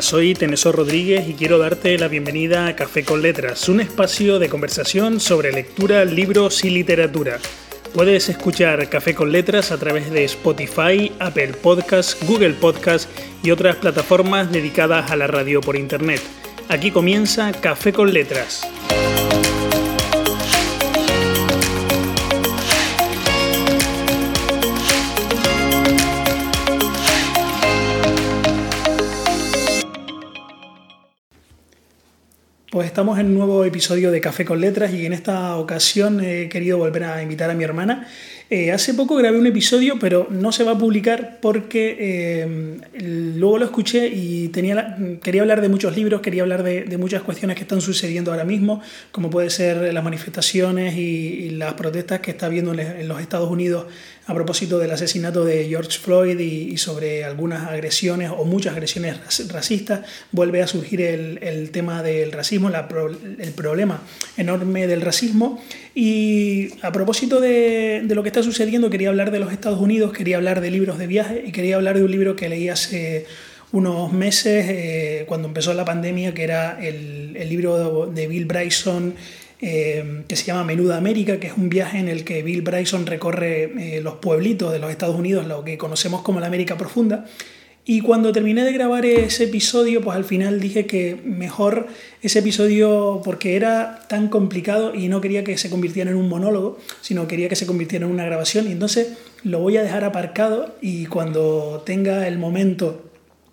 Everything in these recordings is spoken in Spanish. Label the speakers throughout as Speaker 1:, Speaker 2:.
Speaker 1: Soy Tenesor Rodríguez y quiero darte la bienvenida a Café con Letras, un espacio de conversación sobre lectura, libros y literatura. Puedes escuchar Café con Letras a través de Spotify, Apple Podcasts, Google Podcasts y otras plataformas dedicadas a la radio por Internet. Aquí comienza Café con Letras. Pues estamos en un nuevo episodio de Café con Letras y en esta ocasión he querido volver a invitar a mi hermana. Eh, hace poco grabé un episodio, pero no se va a publicar porque eh, luego lo escuché y tenía quería hablar de muchos libros, quería hablar de, muchas cuestiones que están sucediendo ahora mismo, como puede ser las manifestaciones y, las protestas que está habiendo en los Estados Unidos a propósito del asesinato de George Floyd y, sobre algunas agresiones o muchas agresiones racistas, vuelve a surgir el, tema del racismo, el problema enorme del racismo. Y a propósito de, lo que está sucediendo, quería hablar de los Estados Unidos, quería hablar de libros de viaje y quería hablar de un libro que leí hace unos meses, eh, cuando empezó la pandemia, que era el, el libro de Bill Bryson eh, que se llama Menuda América, que es un viaje en el que Bill Bryson recorre eh, los pueblitos de los Estados Unidos, lo que conocemos como la América Profunda. Y cuando terminé de grabar ese episodio, pues al final dije que mejor ese episodio, porque era tan complicado y no quería que se convirtiera en un monólogo, sino quería que se convirtiera en una grabación. Y entonces lo voy a dejar aparcado y cuando tenga el momento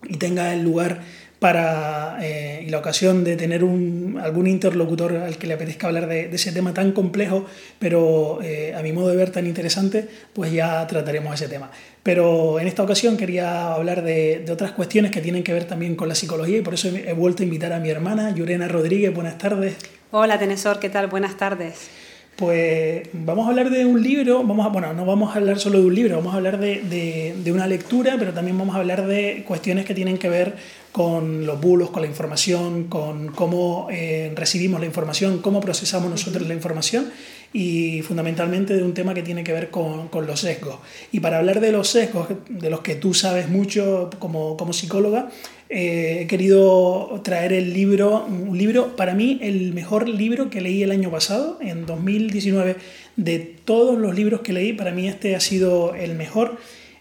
Speaker 1: y tenga el lugar para, eh, y la ocasión de tener un, algún interlocutor al que le apetezca hablar de, ese tema tan complejo, pero eh, a mi modo de ver tan interesante, pues ya trataremos ese tema. Pero en esta ocasión quería hablar de, otras cuestiones que tienen que ver también con la psicología y por eso he, vuelto a invitar a mi hermana, Yurena Rodríguez. Buenas tardes.
Speaker 2: Hola, Tenesor, ¿qué tal? Buenas tardes.
Speaker 1: Pues vamos a hablar de un libro, vamos a, bueno, no vamos a hablar solo de un libro, vamos a hablar de, de, una lectura, pero también vamos a hablar de cuestiones que tienen que ver con los bulos, con la información, con cómo eh, recibimos la información, cómo procesamos nosotros la información y fundamentalmente de un tema que tiene que ver con, con, los sesgos. Y para hablar de los sesgos, de los que tú sabes mucho como, como psicóloga, eh, he querido traer el libro, un libro, para mí el mejor libro que leí el año pasado, en 2019, de todos los libros que leí, para mí este ha sido el mejor.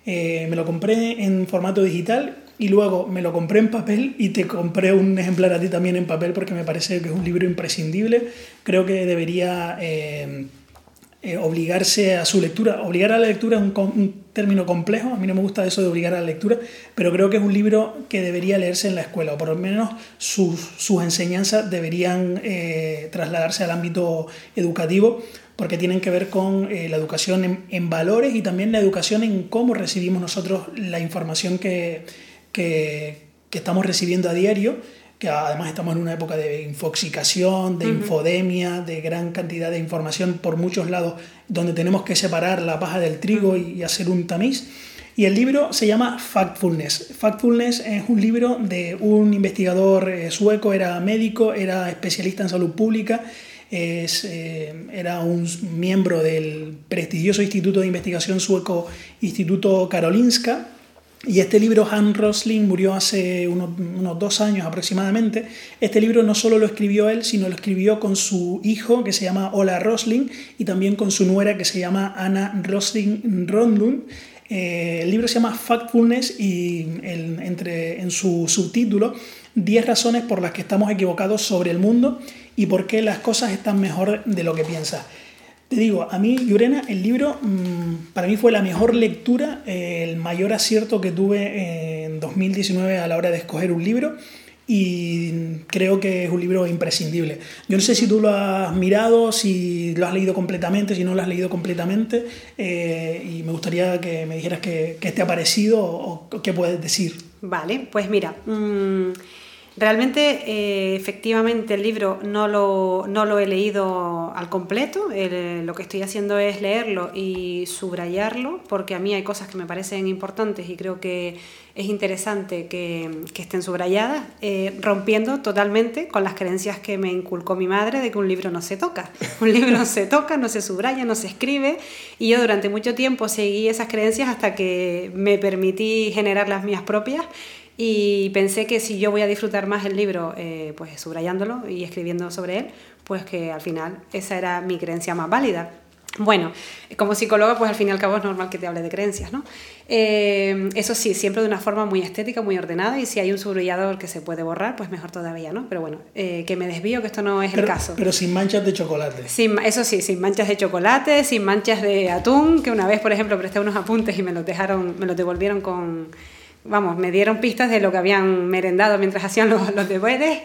Speaker 1: Eh, me lo compré en formato digital y luego me lo compré en papel y te compré un ejemplar a ti también en papel porque me parece que es un libro imprescindible. Creo que debería eh, eh, obligarse a su lectura. Obligar a la lectura es un, término complejo, a mí no me gusta eso de obligar a la lectura, pero creo que es un libro que debería leerse en la escuela, o por lo menos sus, sus enseñanzas deberían eh, trasladarse al ámbito educativo porque tienen que ver con la educación en, en valores y también la educación en cómo recibimos nosotros la información que, que, estamos recibiendo a diario, que además estamos en una época de infoxicación, de infodemia, de gran cantidad de información por muchos lados, donde tenemos que separar la paja del trigo y, hacer un tamiz. Y el libro se llama Factfulness. Factfulness es un libro de un investigador eh, sueco, era médico, era especialista en salud pública, es, eh, era un miembro del prestigioso instituto de investigación sueco Instituto Karolinska, y este libro, Han Rosling, murió hace unos, dos años aproximadamente. Este libro no solo lo escribió él, sino lo escribió con su hijo, que se llama Ola Rosling, y también con su nuera, que se llama Anna Rosling Rondlund. Eh, el libro se llama Factfulness y entre, en su subtítulo 10 razones por las que estamos equivocados sobre el mundo y por qué las cosas están mejor de lo que piensas. Te digo, a mí, Llurena, el libro mm, para mí fue la mejor lectura, el mayor acierto que tuve en 2019 a la hora de escoger un libro y creo que es un libro imprescindible. Yo no sé si tú lo has mirado, si lo has leído completamente, si no lo has leído completamente eh, y me gustaría que me dijeras qué, te ha parecido o, qué puedes decir.
Speaker 2: Vale, pues mira. Mm, Realmente, eh, efectivamente, el libro no lo, no lo, he leído al completo. lo que estoy haciendo es leerlo y subrayarlo, porque a mí hay cosas que me parecen importantes y creo que es interesante que, que estén subrayadas, eh, rompiendo totalmente con las creencias que me inculcó mi madre de que un libro no se toca. Un libro no se toca, no se subraya, no se escribe. Y yo durante mucho tiempo seguí esas creencias hasta que me permití generar las mías propias y pensé que si yo voy a disfrutar más el libro, eh, pues subrayándolo y escribiendo sobre él, pues que al final esa era mi creencia más válida. Bueno, como psicóloga, pues al fin y al cabo es normal que te hable de creencias, ¿no? Eh, eso sí, siempre de una forma muy estética, muy ordenada, y si hay un subrayador que se puede borrar, pues mejor todavía, ¿no? Pero bueno, eh, que me desvío, que esto no es
Speaker 1: el
Speaker 2: caso.
Speaker 1: Pero sin manchas de chocolate.
Speaker 2: Sin, eso sí, sin manchas de chocolate, sin manchas de atún, que una vez, por ejemplo, presté unos apuntes y me los dejaron, me los devolvieron con vamos, me dieron pistas de lo que habían merendado mientras hacían los, los deberes.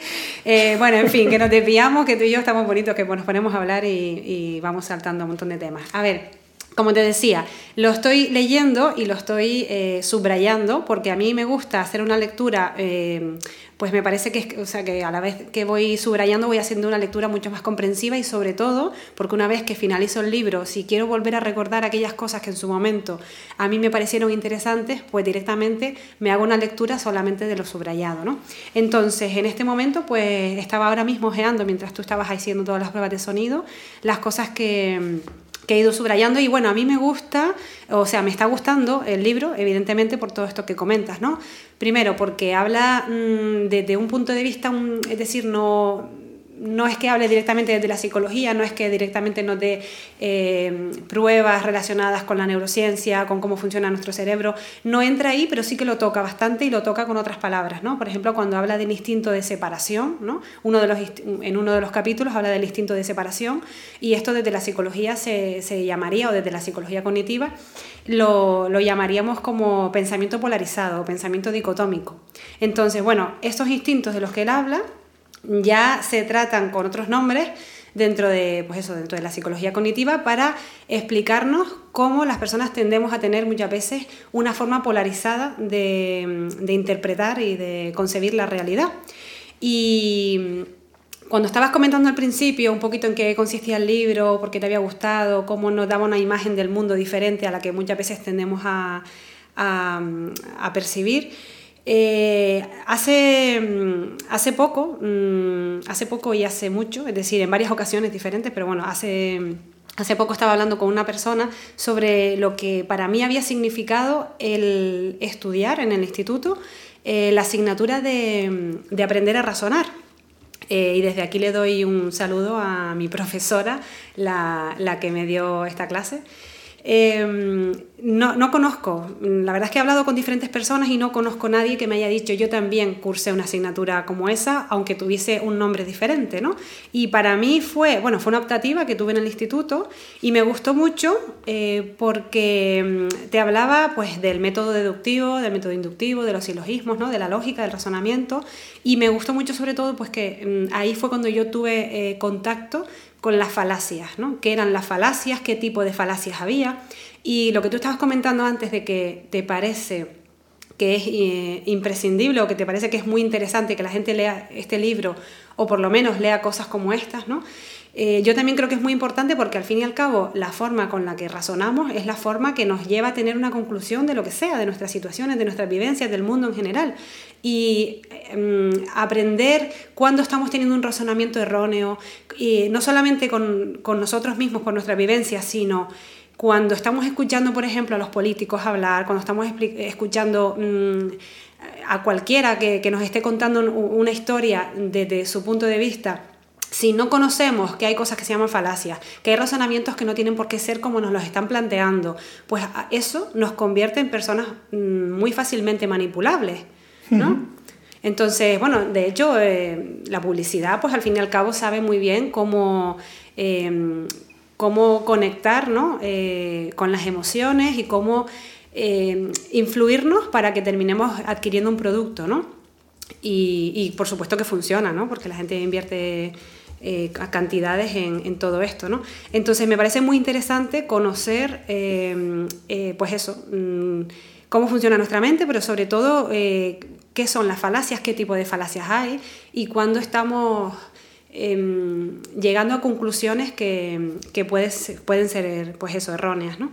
Speaker 2: Eh, bueno, en fin, que nos desviamos, que tú y yo estamos bonitos, que nos ponemos a hablar y, vamos saltando un montón de temas. A ver, como te decía, lo estoy leyendo y lo estoy eh, subrayando porque a mí me gusta hacer una lectura eh, pues me parece que, o sea, que a la vez que voy subrayando voy haciendo una lectura mucho más comprensiva y sobre todo porque una vez que finalizo el libro, si quiero volver a recordar aquellas cosas que en su momento a mí me parecieron interesantes, pues directamente me hago una lectura solamente de lo subrayado. ¿no? Entonces, en este momento, pues estaba ahora mismo geando mientras tú estabas haciendo todas las pruebas de sonido, las cosas que que he ido subrayando y bueno, a mí me gusta, o sea, me está gustando el libro, evidentemente por todo esto que comentas, ¿no? Primero, porque habla mm, desde un punto de vista, es decir, no no es que hable directamente desde la psicología, no es que directamente nos dé eh, pruebas relacionadas con la neurociencia, con cómo funciona nuestro cerebro, no entra ahí, pero sí que lo toca bastante y lo toca con otras palabras, ¿no? Por ejemplo, cuando habla del instinto de separación, ¿no? Uno de los, en uno de los capítulos habla del instinto de separación y esto desde la psicología se, se llamaría, o desde la psicología cognitiva, lo, lo llamaríamos como pensamiento polarizado, pensamiento dicotómico. Entonces, bueno, estos instintos de los que él habla, ya se tratan con otros nombres dentro de, pues eso, dentro de la psicología cognitiva para explicarnos cómo las personas tendemos a tener muchas veces una forma polarizada de, interpretar y de concebir la realidad. Y cuando estabas comentando al principio un poquito en qué consistía el libro, por qué te había gustado, cómo nos daba una imagen del mundo diferente a la que muchas veces tendemos a, a percibir, eh, hace, mm, hace poco, mm, hace poco y hace mucho, es decir, en varias ocasiones diferentes, pero bueno, hace, hace poco estaba hablando con una persona sobre lo que para mí había significado el estudiar en el instituto eh, la asignatura de, de, aprender a razonar. Eh, y desde aquí le doy un saludo a mi profesora, la, la que me dio esta clase. Em, no, no, conozco, la verdad es que he hablado con diferentes personas y no conozco a nadie que me haya dicho yo también cursé una asignatura como esa, aunque tuviese un nombre diferente, ¿no? Y para mí fue, bueno, fue una optativa que tuve en el instituto y me gustó mucho eh, porque em, te hablaba pues del método deductivo, del método inductivo, de los silogismos, ¿no? De la lógica, del razonamiento y me gustó mucho sobre todo pues que em, ahí fue cuando yo tuve eh, contacto con las falacias, ¿no? ¿Qué eran las falacias? ¿Qué tipo de falacias había? Y lo que tú estabas comentando antes de que te parece que es eh, imprescindible o que te parece que es muy interesante que la gente lea este libro o por lo menos lea cosas como estas, ¿no? Eh, yo también creo que es muy importante porque al fin y al cabo la forma con la que razonamos es la forma que nos lleva a tener una conclusión de lo que sea, de nuestras situaciones, de nuestras vivencias, del mundo en general. Y em, aprender cuando estamos teniendo un razonamiento erróneo, y no solamente con, con nosotros mismos, por nuestra vivencia, sino cuando estamos escuchando, por ejemplo, a los políticos hablar, cuando estamos escuchando mm, a cualquiera que, nos esté contando una historia desde su punto de vista, si no conocemos que hay cosas que se llaman falacias, que hay razonamientos que no tienen por qué ser como nos los están planteando, pues eso nos convierte en personas mm, muy fácilmente manipulables, ¿no? Entonces, bueno, de hecho, eh, la publicidad, pues al fin y al cabo sabe muy bien cómo, em, cómo conectar ¿no? Eh, con las emociones y cómo em, influirnos para que terminemos adquiriendo un producto, ¿no? Y, y, por supuesto que funciona, ¿no? Porque la gente invierte eh, cantidades en, todo esto. ¿no? Entonces me parece muy interesante conocer, em, eh, pues eso, mm, cómo funciona nuestra mente, pero sobre todo eh, qué son las falacias, qué tipo de falacias hay y cuándo estamos em, llegando a conclusiones que, que pueden ser pues eso, erróneas. ¿no?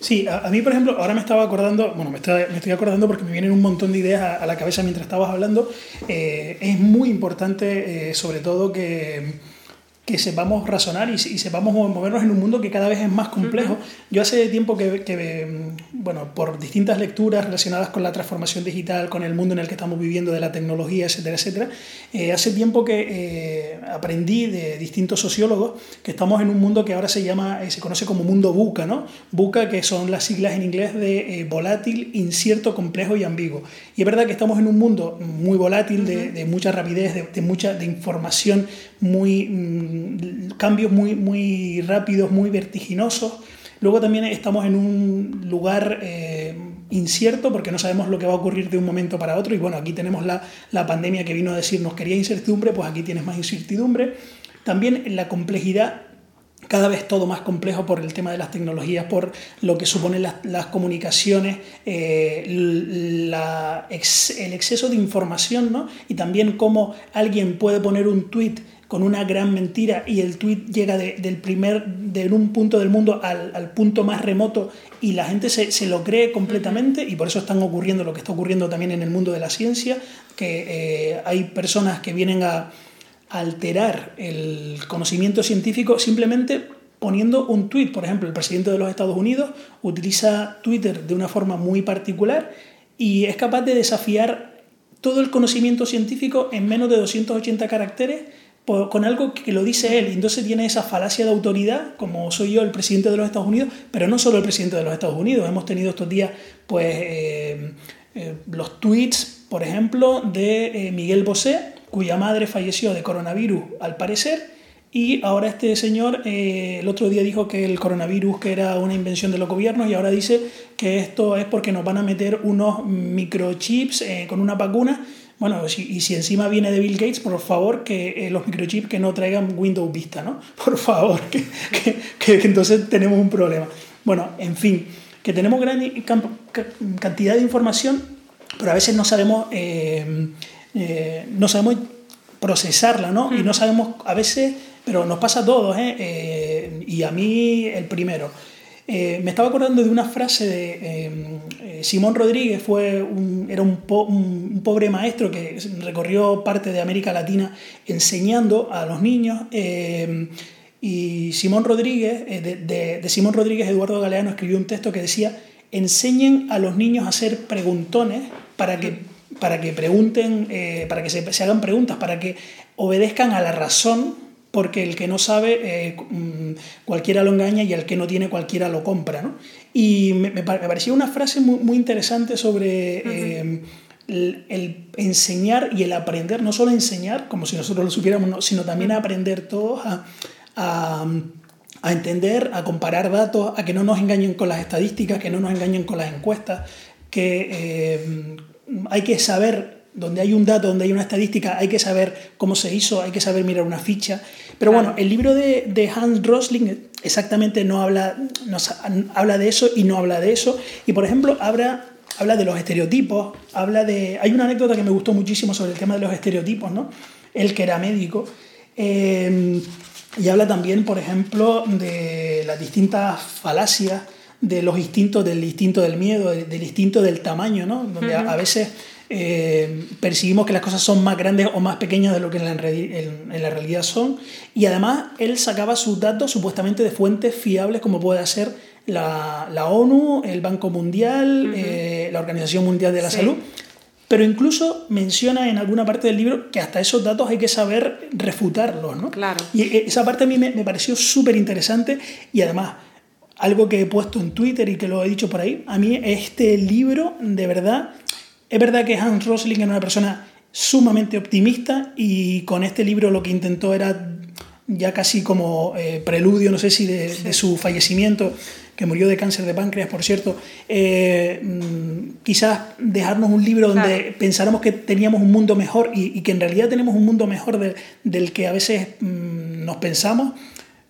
Speaker 1: Sí, a, mí, por ejemplo, ahora me estaba acordando, bueno, me, me estoy acordando porque me vienen un montón de ideas a, la cabeza mientras estabas hablando. Eh, es muy importante, eh, sobre todo, que, que sepamos razonar y, y, sepamos movernos en un mundo que cada vez es más complejo. Yo hace tiempo que, que, bueno, por distintas lecturas relacionadas con la transformación digital, con el mundo en el que estamos viviendo, de la tecnología, etcétera, etcétera, eh, hace tiempo que eh, aprendí de distintos sociólogos que estamos en un mundo que ahora se llama, se conoce como mundo buca, ¿no? Buca, que son las siglas en inglés de volátil, incierto, complejo y ambiguo. Y es verdad que estamos en un mundo muy volátil, de, mucha rapidez, de, mucha de información, muy, mm, cambios muy, muy rápidos, muy vertiginosos Luego también estamos en un lugar eh, incierto porque no sabemos lo que va a ocurrir de un momento para otro y bueno, aquí tenemos la, la pandemia que vino a decirnos quería incertidumbre, pues aquí tienes más incertidumbre. También la complejidad cada vez todo más complejo por el tema de las tecnologías, por lo que suponen las, comunicaciones, eh, el exceso de información, ¿no? Y también cómo alguien puede poner un tweet con una gran mentira y el tweet llega de, del primer, de un punto del mundo al, al punto más remoto y la gente se, se, lo cree completamente y por eso están ocurriendo lo que está ocurriendo también en el mundo de la ciencia, que eh, hay personas que vienen a alterar el conocimiento científico simplemente poniendo un tweet. Por ejemplo, el presidente de los Estados Unidos utiliza Twitter de una forma muy particular y es capaz de desafiar todo el conocimiento científico en menos de 280 caracteres con algo que lo dice él. Y entonces tiene esa falacia de autoridad, como soy yo el presidente de los Estados Unidos, pero no solo el presidente de los Estados Unidos. Hemos tenido estos días pues, eh, eh, los tweets, por ejemplo, de eh, Miguel Bosé, cuya madre falleció de coronavirus al parecer. Y ahora este señor el otro día dijo que el coronavirus que era una invención de los gobiernos y ahora dice que esto es porque nos van a meter unos microchips con una vacuna bueno, y si encima viene de Bill Gates, por favor, que eh, los microchips que no traigan Windows Vista, ¿no? Por favor, que, que, entonces tenemos un problema. Bueno, en fin, que tenemos gran cantidad de información, pero a veces no sabemos, eh, eh, no sabemos procesarla, ¿no? Y no sabemos, a veces, pero nos pasa a todos, ¿eh? y a mí el primero. Eh, me estaba acordando de una frase de eh, eh, Simón Rodríguez, fue era un, pobre maestro que recorrió parte de América Latina enseñando a los niños. y Simón Rodríguez, de, Simón Rodríguez, Eduardo Galeano escribió un texto que decía, enseñen a los niños a hacer preguntones para que, para que pregunten, para que se hagan preguntas, para que obedezcan a la razón porque el que no sabe, eh, mm, cualquiera lo engaña y el que no tiene, cualquiera lo compra. ¿no? Y me, me, parecía una frase muy, muy interesante sobre eh, el, enseñar y el aprender, no solo enseñar, como si nosotros lo supiéramos, sino también aprender todos a, a, a, entender, a comparar datos, a que no nos engañen con las estadísticas, que no nos engañen con las encuestas, que eh, hay que saber donde hay un dato, donde hay una estadística, hay que saber cómo se hizo, hay que saber mirar una ficha. Pero bueno, el libro de, de, Hans Rosling exactamente no habla, no, habla de eso y no habla de eso. Y por ejemplo, habla, habla de los estereotipos, habla de... Hay una anécdota que me gustó muchísimo sobre el tema de los estereotipos, ¿no? Él que era médico. Eh, y habla también, por ejemplo, de las distintas falacias de los instintos, del instinto del miedo, del instinto del tamaño, ¿no? Donde a veces eh, percibimos que las cosas son más grandes o más pequeñas de lo que en la, en, la, realidad son. Y además él sacaba sus datos supuestamente de fuentes fiables como puede ser la, la ONU, el Banco Mundial, eh, la Organización Mundial de la Salud. Pero incluso menciona en alguna parte del libro que hasta esos datos hay que saber refutarlos. ¿no?
Speaker 2: Claro.
Speaker 1: Y eh, esa parte a mí me, me pareció súper interesante y además algo que he puesto en Twitter y que lo he dicho por ahí, a mí este libro de verdad es verdad que Hans Rosling era una persona sumamente optimista y con este libro lo que intentó era ya casi como eh, preludio, no sé si de, su fallecimiento, que murió de cáncer de páncreas, por cierto, eh, mm, quizás dejarnos un libro donde pensáramos que teníamos un mundo mejor y, que en realidad tenemos un mundo mejor del que a veces mm, nos pensamos,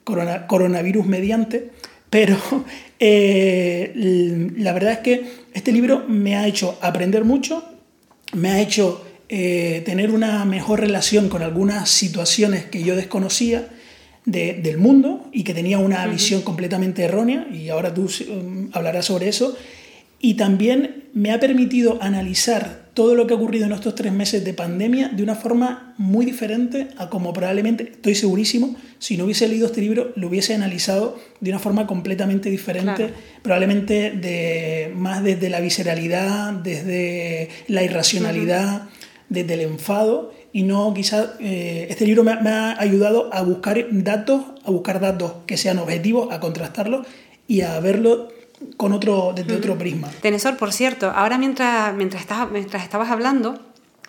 Speaker 1: coronavirus mediante, pero eh, la verdad es que este libro me ha hecho aprender mucho, me ha hecho eh, tener una mejor relación con algunas situaciones que yo desconocía del mundo y que tenía una visión completamente errónea, y ahora tú um, hablarás sobre eso. Y también me ha permitido analizar todo lo que ha ocurrido en estos tres meses de pandemia de una forma muy diferente a como probablemente, estoy segurísimo, si no hubiese leído este libro, lo hubiese analizado de una forma completamente diferente, probablemente de, más desde la visceralidad, desde la irracionalidad, desde el enfado, y no quizás eh, este libro me, me, ha ayudado a buscar datos, a buscar datos que sean objetivos, a contrastarlos y a verlo con otro, desde otro prisma.
Speaker 2: Tenesor, por cierto, ahora mientras, mientras, estabas, mientras estabas hablando,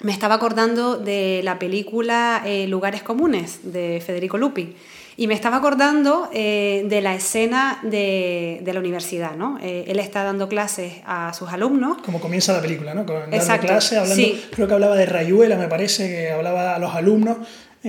Speaker 2: me estaba acordando de la película eh, Lugares Comunes de Federico Lupi. Y me estaba acordando eh, de la escena de, de la universidad, ¿no? Eh, él está dando clases a sus alumnos.
Speaker 1: Como comienza la película, ¿no? Con, dando clases, hablando, sí. creo que hablaba de Rayuela, me parece, que hablaba a los alumnos.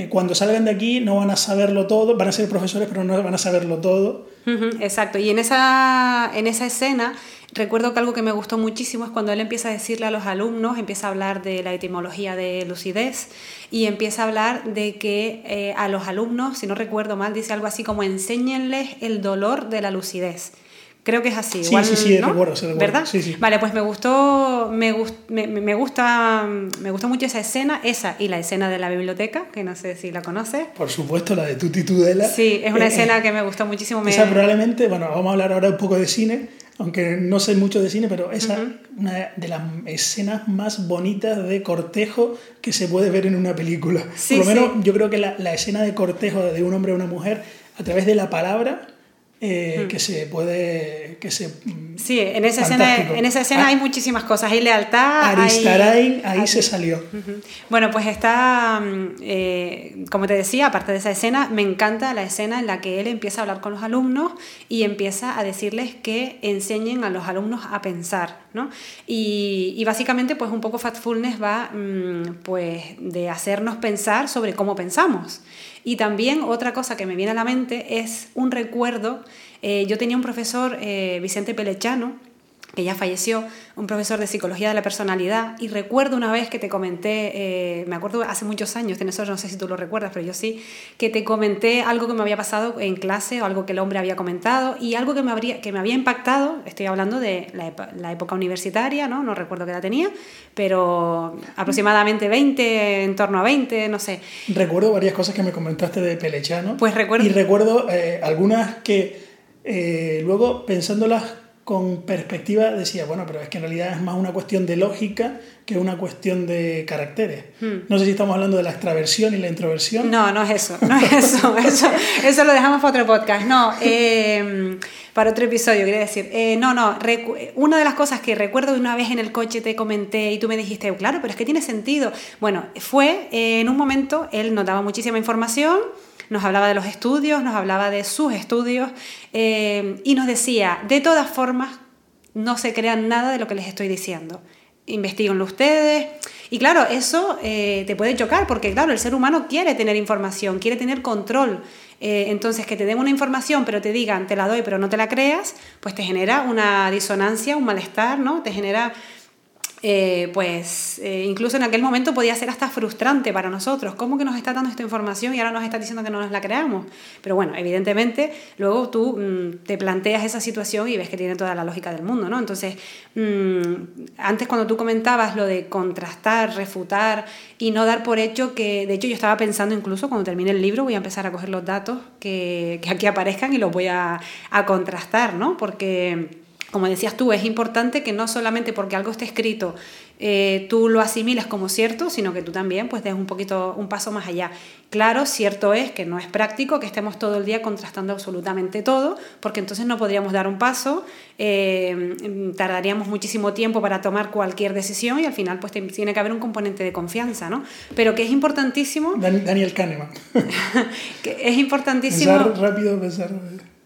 Speaker 1: Cuando salgan de aquí no van a saberlo todo, van a ser profesores, pero no van a saberlo todo.
Speaker 2: Exacto, y en esa, en esa escena recuerdo que algo que me gustó muchísimo es cuando él empieza a decirle a los alumnos, empieza a hablar de la etimología de lucidez y empieza a hablar de que eh, a los alumnos, si no recuerdo mal, dice algo así como enséñenles el dolor de la lucidez. Creo que es así.
Speaker 1: Sí,
Speaker 2: igual,
Speaker 1: sí, sí,
Speaker 2: ¿no?
Speaker 1: recuerdo, sí, recuerdo.
Speaker 2: ¿Verdad?
Speaker 1: Sí, sí.
Speaker 2: Vale, pues me gustó, me, gust, me, me, gusta, me gustó mucho esa escena, esa y la escena de la biblioteca, que no sé si la conoces.
Speaker 1: Por supuesto, la de Tuti Tudela.
Speaker 2: Sí, es una eh, escena que me gustó muchísimo.
Speaker 1: Me... Esa probablemente, bueno, vamos a hablar ahora un poco de cine, aunque no sé mucho de cine, pero esa es uh -huh. una de las escenas más bonitas de cortejo que se puede ver en una película.
Speaker 2: Sí,
Speaker 1: Por lo menos yo creo que la, la escena de cortejo de un hombre a una mujer a través de la palabra eh, mm. que se puede que se
Speaker 2: sí en esa escena en esa escena ah, hay muchísimas cosas hay lealtad
Speaker 1: Aristarain
Speaker 2: hay,
Speaker 1: ahí se salió
Speaker 2: uh -huh. bueno pues está eh, como te decía aparte de esa escena me encanta la escena en la que él empieza a hablar con los alumnos y empieza a decirles que enseñen a los alumnos a pensar ¿no? y, y básicamente pues un poco Fatfulness va mmm, pues de hacernos pensar sobre cómo pensamos y también otra cosa que me viene a la mente es un recuerdo. Eh, yo tenía un profesor, eh, Vicente Pelechano, que ya falleció, un profesor de psicología de la personalidad, y recuerdo una vez que te comenté, eh, me acuerdo hace muchos años, Tenesor, no sé si tú lo recuerdas, pero yo sí, que te comenté algo que me había pasado en clase o algo que el hombre había comentado y algo que me, habría, que me había impactado, estoy hablando de la, la época universitaria, ¿no? no recuerdo qué edad tenía, pero aproximadamente 20, en torno a 20, no sé.
Speaker 1: Recuerdo varias cosas que me comentaste de Pelechano.
Speaker 2: Pues recuerdo.
Speaker 1: Y recuerdo eh, algunas que eh, luego pensándolas con perspectiva decía, bueno, pero es que en realidad es más una cuestión de lógica que una cuestión de caracteres. Hmm. No sé si estamos hablando de la extraversión y la introversión.
Speaker 2: No, no es eso, no es eso, eso, eso lo dejamos para otro podcast. No, eh, para otro episodio, quería decir. Eh, no, no, una de las cosas que recuerdo una vez en el coche te comenté y tú me dijiste, claro, pero es que tiene sentido. Bueno, fue eh, en un momento, él nos daba muchísima información nos hablaba de los estudios, nos hablaba de sus estudios eh, y nos decía, de todas formas, no se crean nada de lo que les estoy diciendo. Investíguenlo ustedes. Y claro, eso eh, te puede chocar porque, claro, el ser humano quiere tener información, quiere tener control. Eh, entonces, que te den una información, pero te digan, te la doy, pero no te la creas, pues te genera una disonancia, un malestar, ¿no? Te genera eh, pues eh, incluso en aquel momento podía ser hasta frustrante para nosotros. ¿Cómo que nos está dando esta información y ahora nos está diciendo que no nos la creamos? Pero bueno, evidentemente luego tú mmm, te planteas esa situación y ves que tiene toda la lógica del mundo, ¿no? Entonces, mmm, antes cuando tú comentabas lo de contrastar, refutar y no dar por hecho que, de hecho yo estaba pensando incluso cuando termine el libro voy a empezar a coger los datos que, que aquí aparezcan y los voy a, a contrastar, ¿no? Porque como decías tú, es importante que no solamente porque algo esté escrito eh, tú lo asimiles como cierto, sino que tú también pues des un poquito, un paso más allá. Claro, cierto es que no es práctico que estemos todo el día contrastando absolutamente todo, porque entonces no podríamos dar un paso, eh, tardaríamos muchísimo tiempo para tomar cualquier decisión y al final pues tiene que haber un componente de confianza, ¿no? Pero que es importantísimo...
Speaker 1: Daniel Kahneman.
Speaker 2: que es importantísimo...
Speaker 1: Pensar rápido, pensar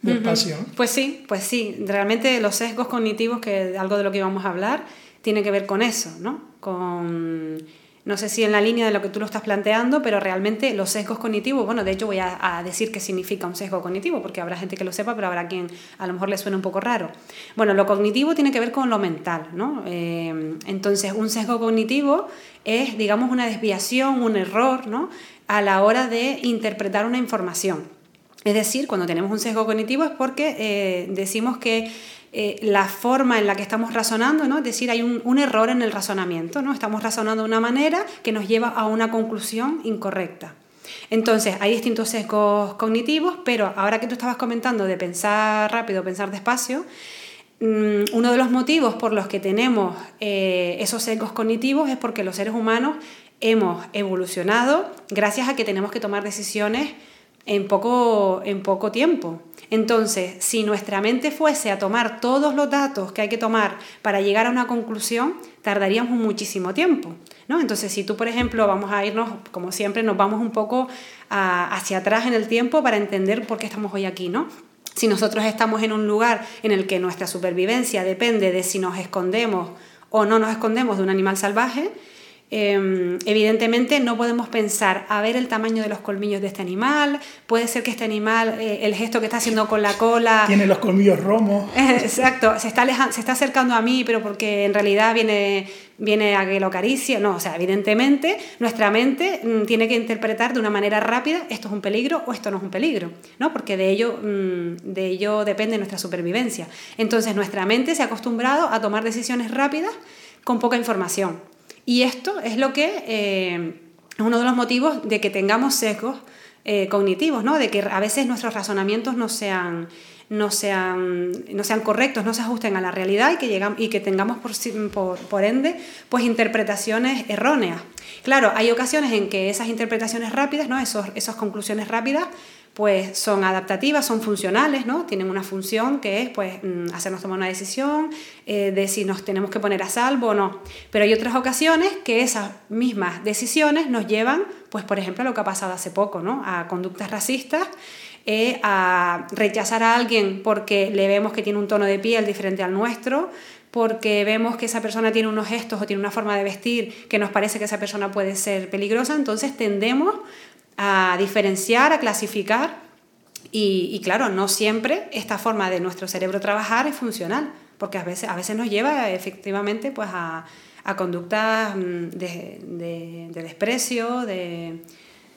Speaker 1: Uh -huh.
Speaker 2: Pues sí, pues sí. Realmente los sesgos cognitivos, que algo de lo que íbamos a hablar, tiene que ver con eso, ¿no? Con, no sé si en la línea de lo que tú lo estás planteando, pero realmente los sesgos cognitivos, bueno, de hecho voy a, a, decir qué significa un sesgo cognitivo, porque habrá gente que lo sepa, pero habrá quien a lo mejor le suene un poco raro. Bueno, lo cognitivo tiene que ver con lo mental, ¿no? Eh, entonces, un sesgo cognitivo es, digamos, una desviación, un error, ¿no? A la hora de interpretar una información. Es decir, cuando tenemos un sesgo cognitivo es porque eh, decimos que eh, la forma en la que estamos razonando, ¿no? Es decir, hay un, error en el razonamiento, ¿no? Estamos razonando de una manera que nos lleva a una conclusión incorrecta. Entonces, hay distintos sesgos cognitivos, pero ahora que tú estabas comentando de pensar rápido, pensar despacio, mm, uno de los motivos por los que tenemos eh, esos sesgos cognitivos es porque los seres humanos hemos evolucionado gracias a que tenemos que tomar decisiones en poco, en poco tiempo. Entonces, si nuestra mente fuese a tomar todos los datos que hay que tomar para llegar a una conclusión, tardaríamos muchísimo tiempo. ¿no? Entonces, si tú, por ejemplo, vamos a irnos, como siempre, nos vamos un poco hacia atrás en el tiempo para entender por qué estamos hoy aquí, ¿no? Si nosotros estamos en un lugar en el que nuestra supervivencia depende de si nos escondemos o no nos escondemos de un animal salvaje, Em, evidentemente no podemos pensar a ver el tamaño de los colmillos de este animal, puede ser que este animal, eh, el gesto que está haciendo con la cola...
Speaker 1: Tiene los colmillos romos.
Speaker 2: Exacto, se está, se está acercando a mí, pero porque en realidad viene, viene a que lo acaricie. No, o sea, evidentemente nuestra mente mm, tiene que interpretar de una manera rápida esto es un peligro o esto no es un peligro, ¿no? porque de ello, mm, de ello depende nuestra supervivencia. Entonces nuestra mente se ha acostumbrado a tomar decisiones rápidas con poca información. Y esto es lo que eh, es uno de los motivos de que tengamos sesgos eh, cognitivos, ¿no? de que a veces nuestros razonamientos no sean, no sean, no sean correctos, no se ajusten a la realidad y que, llegamos, y que tengamos por, por, por, ende pues interpretaciones erróneas. Claro, hay ocasiones en que esas interpretaciones rápidas, ¿no? Esos, esas conclusiones rápidas, pues son adaptativas, son funcionales, ¿no? Tienen una función que es pues mm, hacernos tomar una decisión eh, de si nos tenemos que poner a salvo o no. Pero hay otras ocasiones que esas mismas decisiones nos llevan, pues por ejemplo, a lo que ha pasado hace poco, ¿no? A conductas racistas, eh, a rechazar a alguien porque le vemos que tiene un tono de piel diferente al nuestro, porque vemos que esa persona tiene unos gestos o tiene una forma de vestir que nos parece que esa persona puede ser peligrosa, entonces tendemos a diferenciar, a clasificar y, claro, no siempre esta forma de nuestro cerebro trabajar es funcional, porque a veces, a veces nos lleva efectivamente pues, a, a conductas mm, de, de, desprecio, de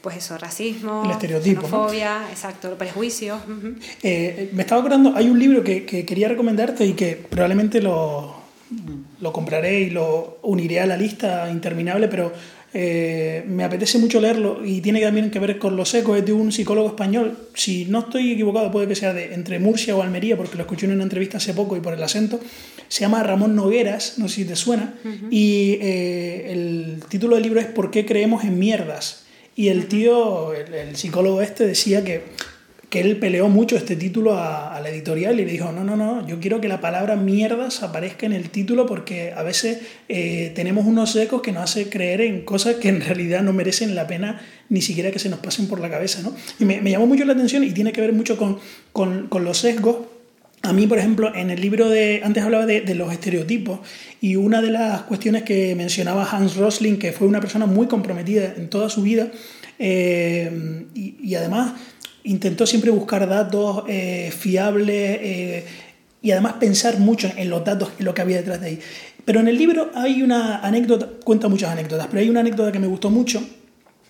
Speaker 2: pues eso, racismo, xenofobia, exacto, prejuicios.
Speaker 1: Eh, me estaba acordando, hay un libro que, que, quería recomendarte y que probablemente lo, lo compraré y lo uniré a la lista interminable, pero eh, me apetece mucho leerlo y tiene también que ver con los ecos, es de un psicólogo español, si no estoy equivocado puede que sea de entre Murcia o Almería, porque lo escuché en una entrevista hace poco y por el acento, se llama Ramón Nogueras, no sé si te suena, y eh, el título del libro es ¿Por qué creemos en mierdas? Y el tío, el psicólogo este, decía que que él peleó mucho este título a, la editorial y le dijo, no, no, no, yo quiero que la palabra mierdas aparezca en el título porque a veces eh, tenemos unos ecos que nos hace creer en cosas que en realidad no merecen la pena ni siquiera que se nos pasen por la cabeza. ¿no? Y me, me llamó mucho la atención y tiene que ver mucho con, con, los sesgos. A mí, por ejemplo, en el libro de, antes hablaba de, los estereotipos y una de las cuestiones que mencionaba Hans Rosling, que fue una persona muy comprometida en toda su vida eh, y además intentó siempre buscar datos eh, fiables eh, y además pensar mucho en los datos y lo que había detrás de ahí. Pero en el libro hay una anécdota, cuenta muchas anécdotas, pero hay una anécdota que me gustó mucho.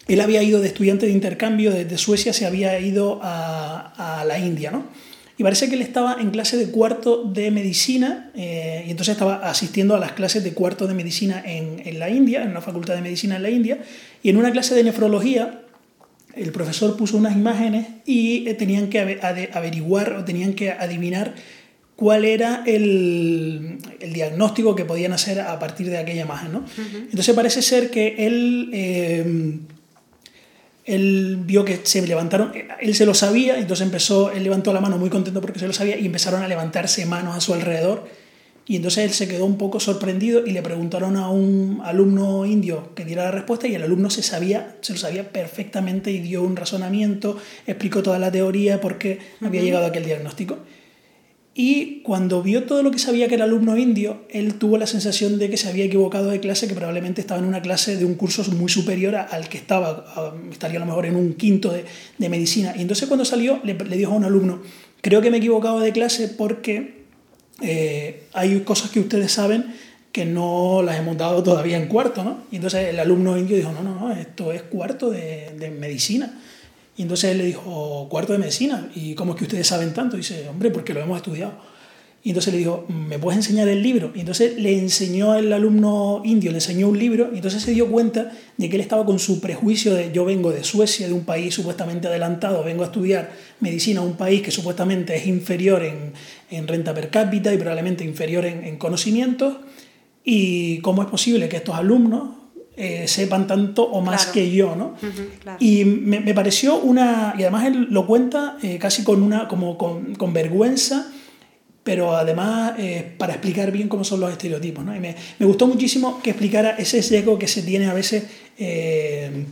Speaker 1: Él había ido de estudiante de intercambio desde Suecia, se había ido a, a la India, ¿no? Y parece que él estaba en clase de cuarto de medicina eh, y entonces estaba asistiendo a las clases de cuarto de medicina en, en la India, en una facultad de medicina en la India, y en una clase de nefrología el profesor puso unas imágenes y eh, tenían que averiguar o tenían que adivinar cuál era el, diagnóstico que podían hacer a partir de aquella imagen. ¿no? Entonces parece ser que él, eh, él vio que se levantaron, él se lo sabía, entonces empezó, él levantó la mano muy contento porque se lo sabía y empezaron a levantarse manos a su alrededor y entonces él se quedó un poco sorprendido y le preguntaron a un alumno indio que diera la respuesta y el alumno se, sabía, se lo sabía perfectamente y dio un razonamiento, explicó toda la teoría por qué había llegado a aquel diagnóstico. Y cuando vio todo lo que sabía que era alumno indio, él tuvo la sensación de que se había equivocado de clase, que probablemente estaba en una clase de un curso muy superior al que estaba, estaría a lo mejor en un quinto de, de medicina. Y entonces cuando salió le, le dijo a un alumno, creo que me he equivocado de clase porque eh, hay cosas que ustedes saben que no las hemos dado todavía en cuarto, ¿no? Y entonces el alumno indio dijo, no, no, no, esto es cuarto de, de medicina. Y entonces él le dijo, cuarto de medicina, ¿y cómo es que ustedes saben tanto? Y dice, hombre, porque lo hemos estudiado. Y entonces le dijo, ¿me puedes enseñar el libro? Y entonces le enseñó el alumno indio, le enseñó un libro y entonces se dio cuenta de que él estaba con su prejuicio de yo vengo de Suecia, de un país supuestamente adelantado, vengo a estudiar medicina un país que supuestamente es inferior en, en renta per cápita y probablemente inferior en, en conocimientos. ¿Y cómo es posible que estos alumnos eh, sepan tanto o más que yo, ¿no? Y me, me, pareció una... Y además él lo cuenta eh, casi con, una, como con, con vergüenza pero además eh, para explicar bien cómo son los estereotipos. ¿no? Y me, me, gustó muchísimo que explicara ese sesgo que se tiene a veces, eh,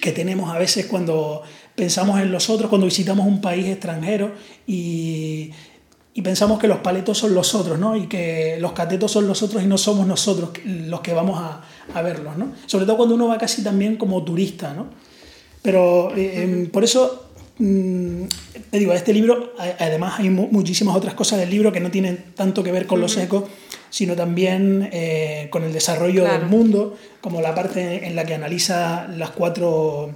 Speaker 1: que tenemos a veces cuando pensamos en los otros, cuando visitamos un país extranjero y, y pensamos que los paletos son los otros, ¿no? Y que los catetos son los otros y no somos nosotros los que vamos a, a verlos, ¿no? Sobre todo cuando uno va casi también como turista, ¿no? Pero eh, por eso Mm, te digo, este libro, además hay muchísimas otras cosas del libro que no tienen tanto que ver con los ecos, sino también eh, con el desarrollo del mundo, como la parte en la que analiza las cuatro,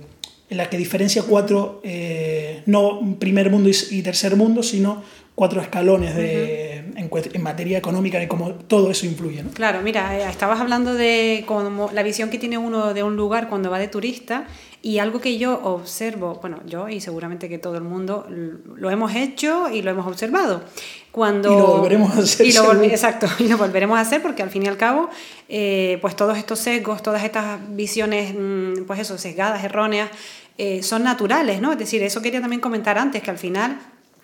Speaker 1: en la que diferencia cuatro, eh, no primer mundo y, tercer mundo, sino cuatro escalones de, en, materia económica y cómo todo eso influye. ¿no?
Speaker 2: Claro, mira, eh, estabas hablando de como la visión que tiene uno de un lugar cuando va de turista y algo que yo observo, bueno, yo y seguramente que todo el mundo lo hemos hecho y lo hemos observado. Cuando,
Speaker 1: y lo volveremos a hacer.
Speaker 2: Y lo exacto, y lo volveremos a hacer porque al fin y al cabo, eh, pues todos estos sesgos, todas estas visiones, mm, pues eso, sesgadas, erróneas, eh, son naturales, ¿no? Es decir, eso quería también comentar antes, que al final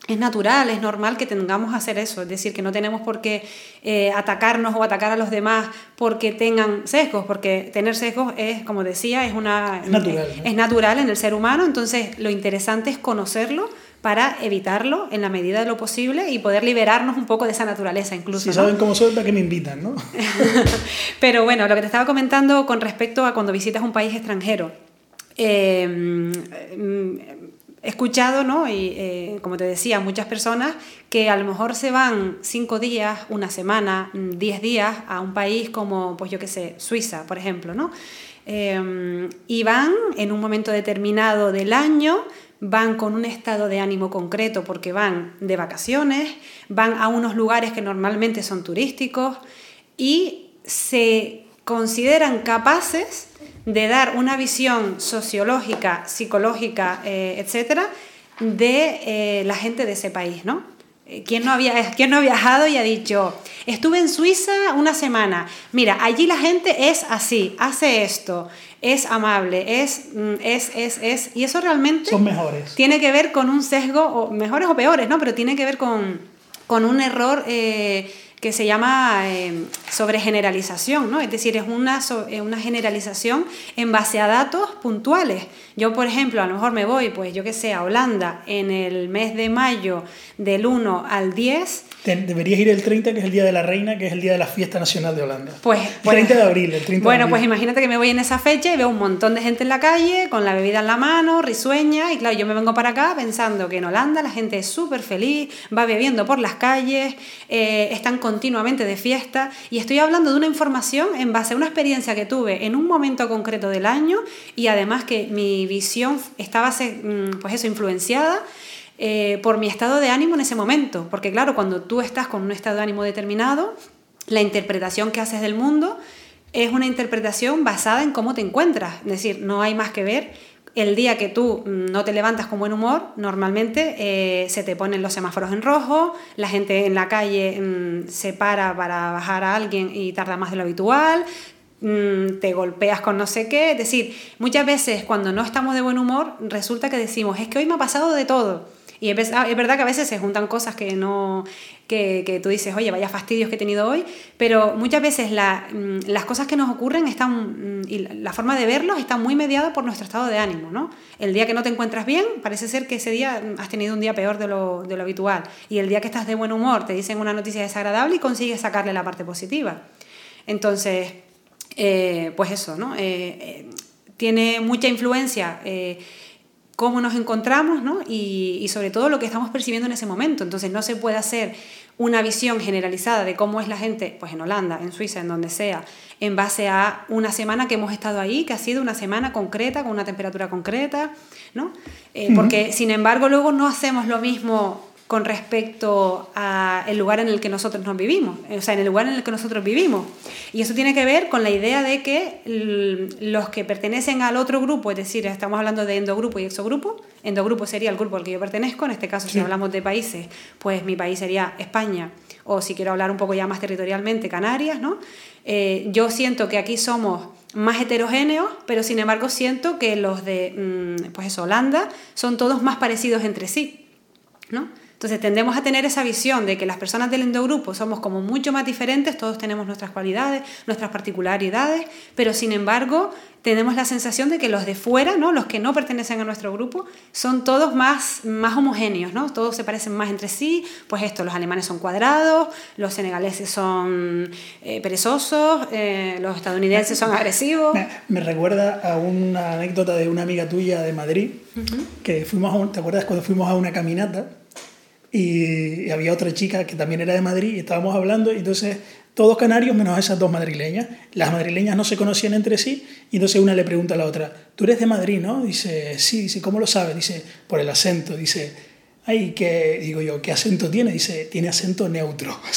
Speaker 2: es natural, es normal que tengamos que hacer eso, es decir, que no tenemos por qué eh, atacarnos o atacar a los demás porque tengan sesgos, porque tener sesgos es, como decía, es, una,
Speaker 1: es, natural,
Speaker 2: es, natural en el ser humano, entonces lo interesante es conocerlo para evitarlo en la medida de lo posible y poder liberarnos un poco de esa naturaleza incluso.
Speaker 1: Si saben cómo soy, para que me invitan, ¿no?
Speaker 2: Pero bueno, lo que te estaba comentando con respecto a cuando visitas un país extranjero. Eh, he escuchado, ¿no? Y eh, como te decía, muchas personas que a lo mejor se van cinco días, una semana, mm, diez días a un país como, pues yo qué sé, Suiza, por ejemplo, ¿no? Em, y van en un momento determinado del año, van con un estado de ánimo concreto porque van de vacaciones, van a unos lugares que normalmente son turísticos y se consideran capaces de dar una visión sociológica, psicológica, eh, etcétera, de eh, la gente de ese país, ¿no? Eh, ¿Quién no, había, ¿Quién no ha viajado y ha dicho, estuve en Suiza una semana, mira, allí la gente es así, hace esto, es amable, es, mm, es, es, es, y eso realmente...
Speaker 1: Son mejores.
Speaker 2: Tiene que ver con un sesgo, o mejores o peores, ¿no? Pero tiene que ver con, con un error que se llama eh, sobregeneralización, ¿no? Es decir, es una, una generalización en base a datos puntuales. Yo, por ejemplo, a lo mejor me voy, pues yo que sé, a Holanda en el mes de mayo del 1 al 10
Speaker 1: deberías ir el 30, que es el Día de la Reina, que es el Día de la Fiesta Nacional de Holanda.
Speaker 2: Pues,
Speaker 1: el 30 de abril, el 30
Speaker 2: Bueno, pues imagínate que me voy en esa fecha y veo un montón de gente en la calle, con la bebida en la mano, risueña, y claro, yo me vengo para acá pensando que en Holanda la gente es súper feliz, va bebiendo por las calles, eh, están continuamente de fiesta, y estoy hablando de una información en base a una experiencia que tuve en un momento concreto del año, y además que mi visión estaba, mm, pues eso, influenciada eh, por mi estado de ánimo en ese momento. Porque claro, cuando tú estás con un estado de ánimo determinado, la interpretación que haces del mundo es una interpretación basada en cómo te encuentras. Es decir, no hay más que ver. El día que tú mm, no te levantas con buen humor, normalmente eh, se te ponen los semáforos en rojo, la gente en la calle mm, se para para bajar a alguien y tarda más de lo habitual, mm, te golpeas con no sé qué. Es decir, muchas veces cuando no estamos de buen humor, resulta que decimos, es que hoy me ha pasado de todo. Y es, verdad que a veces se juntan cosas que no que, que, tú dices, oye, vaya fastidios que he tenido hoy, pero muchas veces la, mm, las cosas que nos ocurren están, mm, y la forma de verlos está muy mediada por nuestro estado de ánimo, ¿no? El día que no te encuentras bien, parece ser que ese día has tenido un día peor de lo, de lo habitual, y el día que estás de buen humor te dicen una noticia desagradable y consigues sacarle la parte positiva. Entonces, eh, pues eso, ¿no? Eh, eh, tiene mucha influencia cómo nos encontramos ¿no? y, y, sobre todo lo que estamos percibiendo en ese momento. Entonces no se puede hacer una visión generalizada de cómo es la gente, pues en Holanda, en Suiza, en donde sea, en base a una semana que hemos estado ahí, que ha sido una semana concreta, con una temperatura concreta, ¿no? Eh, porque sin embargo luego no hacemos lo mismo con respecto al lugar en el que nosotros nos vivimos, o sea, en el lugar en el que nosotros vivimos. Y eso tiene que ver con la idea de que los que pertenecen al otro grupo, es decir, estamos hablando de endogrupo y exogrupo, endogrupo sería el grupo al que yo pertenezco, en este caso si hablamos de países, pues mi país sería España, o si quiero hablar un poco ya más territorialmente, Canarias, ¿no? Eh, yo siento que aquí somos más heterogéneos, pero sin embargo siento que los de, mm, pues Holanda son todos más parecidos entre sí, ¿no? Entonces tendemos a tener esa visión de que las personas del endogrupo somos como mucho más diferentes, todos tenemos nuestras cualidades, nuestras particularidades, pero sin embargo tenemos la sensación de que los de fuera, ¿no? los que no pertenecen a nuestro grupo, son todos más, más homogéneos, ¿no? todos se parecen más entre sí, pues esto, los alemanes son cuadrados, los senegaleses son eh, perezosos, eh, los estadounidenses son agresivos.
Speaker 1: Me, recuerda a una anécdota de una amiga tuya de Madrid, que fuimos a ¿te acuerdas cuando fuimos a una caminata? Y había otra chica que también era de Madrid y estábamos hablando y entonces todos canarios menos esas dos madrileñas. Las madrileñas no se conocían entre sí y entonces una le pregunta a la otra, tú eres de Madrid, ¿no? Dice, sí, dice, ¿cómo lo sabes? Dice, por el acento, dice, ay, ¿qué, digo yo, ¿qué acento tiene? Dice, tiene acento neutro.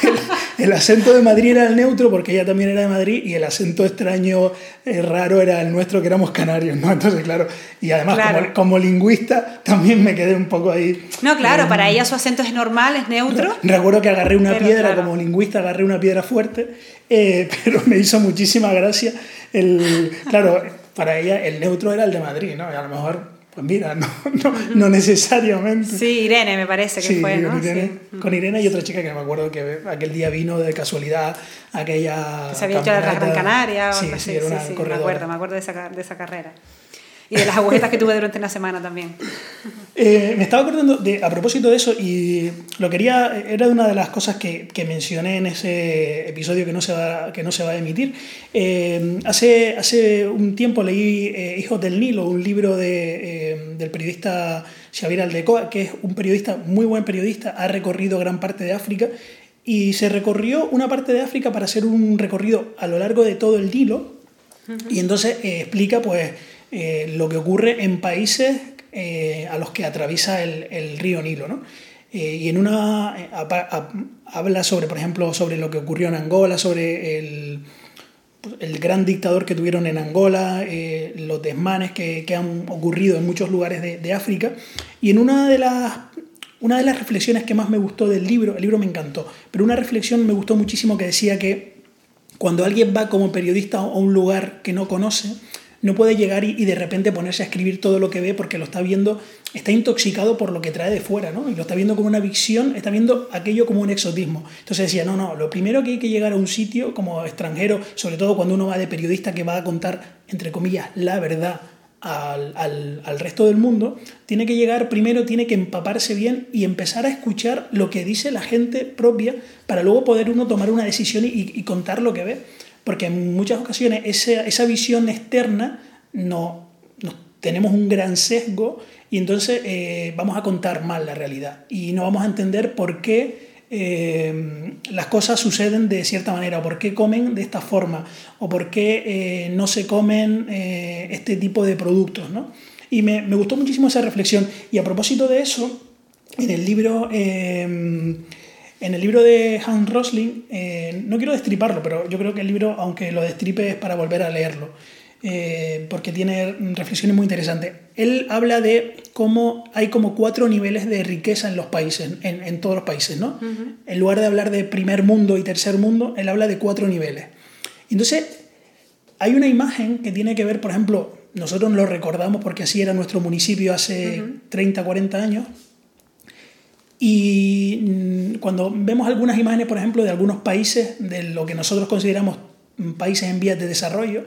Speaker 1: el, acento de Madrid era el neutro porque ella también era de Madrid y el acento extraño, eh, raro, era el nuestro que éramos canarios, ¿no? Entonces, claro, y además como, lingüista también me quedé un poco ahí.
Speaker 2: No, claro, para ella su acento es normal, es neutro.
Speaker 1: Recuerdo que agarré una piedra, como lingüista agarré una piedra fuerte, eh, pero me hizo muchísima gracia. El, claro, para ella el neutro era el de Madrid, ¿no? Y a lo mejor mira, no, no, no, necesariamente.
Speaker 2: Sí, Irene me parece que fue,
Speaker 1: ¿no? Con Irene y otra chica que me acuerdo que aquel día vino de casualidad aquella.
Speaker 2: Que se había hecho la Gran Canaria. sí, sí, era una sí, me acuerdo, me acuerdo de esa, de esa carrera y de las agujetas que tuve durante una semana también.
Speaker 1: Eh, me estaba acordando de, a propósito de eso y lo quería, era una de las cosas que, que mencioné en ese episodio que no se va, que no se va a emitir. Eh, hace, hace un tiempo leí eh, Hijos del Nilo, un libro de, del periodista Xavier Aldecoa, que es un periodista, muy buen periodista, ha recorrido gran parte de África y se recorrió una parte de África para hacer un recorrido a lo largo de todo el Nilo y entonces explica pues eh, lo que ocurre en países eh, a los que atraviesa el, río Nilo. ¿no? Eh, y en una habla sobre, por ejemplo, sobre lo que ocurrió en Angola, sobre el, el gran dictador que tuvieron en Angola, los desmanes que, que, han ocurrido en muchos lugares de, de, África. Y en una de, las, una de las reflexiones que más me gustó del libro, el libro me encantó, pero una reflexión me gustó muchísimo que decía que cuando alguien va como periodista a un lugar que no conoce, no puede llegar y, de repente ponerse a escribir todo lo que ve porque lo está viendo, está intoxicado por lo que trae de fuera, ¿no? Y lo está viendo como una visión, está viendo aquello como un exotismo. Entonces decía, no, no, lo primero que hay que llegar a un sitio como extranjero, sobre todo cuando uno va de periodista que va a contar, entre comillas, la verdad al, al, resto del mundo, tiene que llegar primero, tiene que empaparse bien y empezar a escuchar lo que dice la gente propia para luego poder uno tomar una decisión y contar lo que ve porque en muchas ocasiones esa, esa visión externa no, tenemos un gran sesgo y entonces eh, vamos a contar mal la realidad y no vamos a entender por qué eh, las cosas suceden de cierta manera, o por qué comen de esta forma, o por qué eh, no se comen este tipo de productos. ¿no? Y me, me, gustó muchísimo esa reflexión. Y a propósito de eso, en el libro en el libro de Hans Rosling, eh, no quiero destriparlo, pero yo creo que el libro, aunque lo destripe, es para volver a leerlo, eh, porque tiene reflexiones muy interesantes. Él habla de cómo hay como cuatro niveles de riqueza en los países, en, todos los países, ¿no? En lugar de hablar de primer mundo y tercer mundo, él habla de cuatro niveles. Entonces, hay una imagen que tiene que ver, por ejemplo, nosotros lo recordamos porque así era nuestro municipio hace 30, 40 años, y mm, cuando vemos algunas imágenes, por ejemplo, de algunos países, de lo que nosotros consideramos países en vías de desarrollo,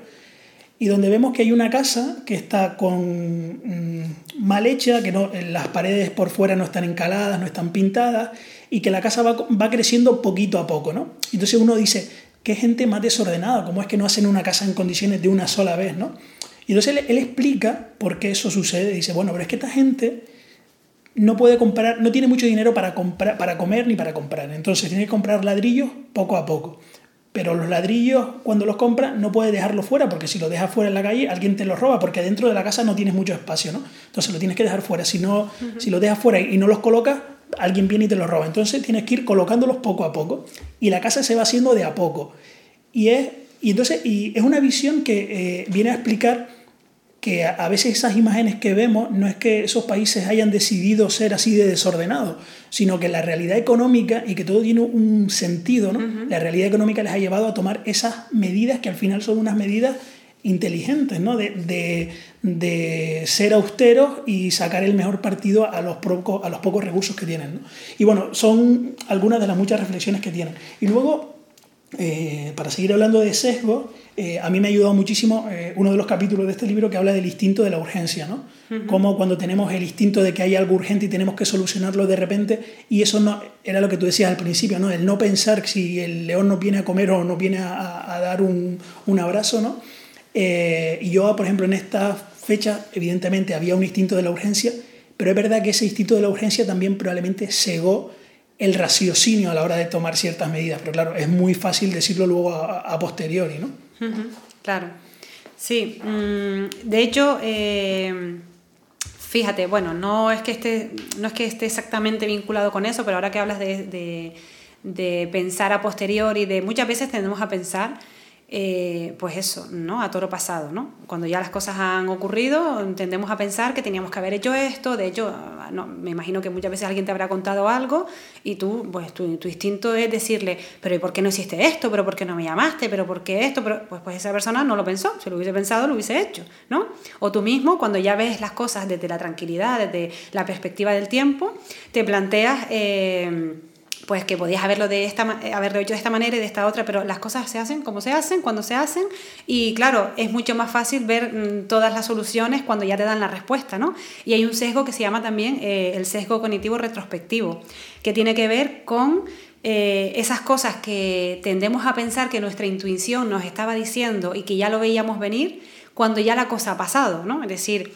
Speaker 1: y donde vemos que hay una casa que está con mm, mal hecha, que no, las paredes por fuera no están encaladas, no están pintadas, y que la casa va, va creciendo poquito a poco, ¿no? Entonces uno dice, qué gente más desordenada, cómo es que no hacen una casa en condiciones de una sola vez, ¿no? Y entonces él explica por qué eso sucede, dice, bueno, pero es que esta gente no puede comprar, no tiene mucho dinero para, comprar, para comer ni para comprar. Entonces tiene que comprar ladrillos poco a poco. pero los ladrillos cuando los compras no puedes dejarlos fuera porque si los dejas fuera en la calle alguien te los roba porque dentro de la casa no tienes mucho espacio, ¿no? Entonces lo tienes que dejar fuera. Si, no, si los dejas fuera y no los colocas, alguien viene y te los roba. Entonces tienes que ir colocándolos poco a poco y la casa se va haciendo de a poco. Y es, y entonces, y es una visión que eh, viene a explicar que a veces esas imágenes que vemos no es que esos países hayan decidido ser así de desordenados, sino que la realidad económica y que todo tiene un sentido, ¿no? La realidad económica les ha llevado a tomar esas medidas que al final son unas medidas inteligentes, ¿no? De, de, ser austeros y sacar el mejor partido a los, a los pocos recursos que tienen. ¿no? Y bueno, son algunas de las muchas reflexiones que tienen. Y luego eh, para seguir hablando de sesgo, eh, a mí me ha ayudado muchísimo eh, uno de los capítulos de este libro que habla del instinto de la urgencia, ¿no? Como cuando tenemos el instinto de que hay algo urgente y tenemos que solucionarlo de repente, y eso no era lo que tú decías al principio, ¿no? El no pensar si el león no viene a comer o no viene a, dar un, un, abrazo, ¿no? y yo, por ejemplo, en esta fecha, evidentemente había un instinto de la urgencia, pero es verdad que ese instinto de la urgencia también probablemente cegó el raciocinio a la hora de tomar ciertas medidas. Pero claro, es muy fácil decirlo luego a, posteriori, ¿no?
Speaker 2: claro. Sí, mm, de hecho, eh, fíjate, bueno, no es, que esté, no es que esté exactamente vinculado con eso, pero ahora que hablas de, de, de pensar a posteriori, de muchas veces tendemos a pensar eh, pues eso, ¿no? A toro pasado, ¿no? Cuando ya las cosas han ocurrido, tendemos a pensar que teníamos que haber hecho esto, de hecho, no, me imagino que muchas veces alguien te habrá contado algo y tú, pues tu, instinto es decirle, pero ¿y por qué no hiciste esto? ¿Pero por qué no me llamaste? ¿Pero por qué esto? Pero, pues, pues esa persona no lo pensó, si lo hubiese pensado, lo hubiese hecho, ¿no? O tú mismo, cuando ya ves las cosas desde la tranquilidad, desde la perspectiva del tiempo, te planteas... Eh, pues que podías haberlo, de esta, haberlo hecho de esta manera y de esta otra, pero las cosas se hacen como se hacen, cuando se hacen, y claro, es mucho más fácil ver mm, todas las soluciones cuando ya te dan la respuesta, ¿no? Y hay un sesgo que se llama también eh, el sesgo cognitivo retrospectivo, que tiene que ver con eh, esas cosas que tendemos a pensar que nuestra intuición nos estaba diciendo y que ya lo veíamos venir cuando ya la cosa ha pasado, ¿no? Es decir,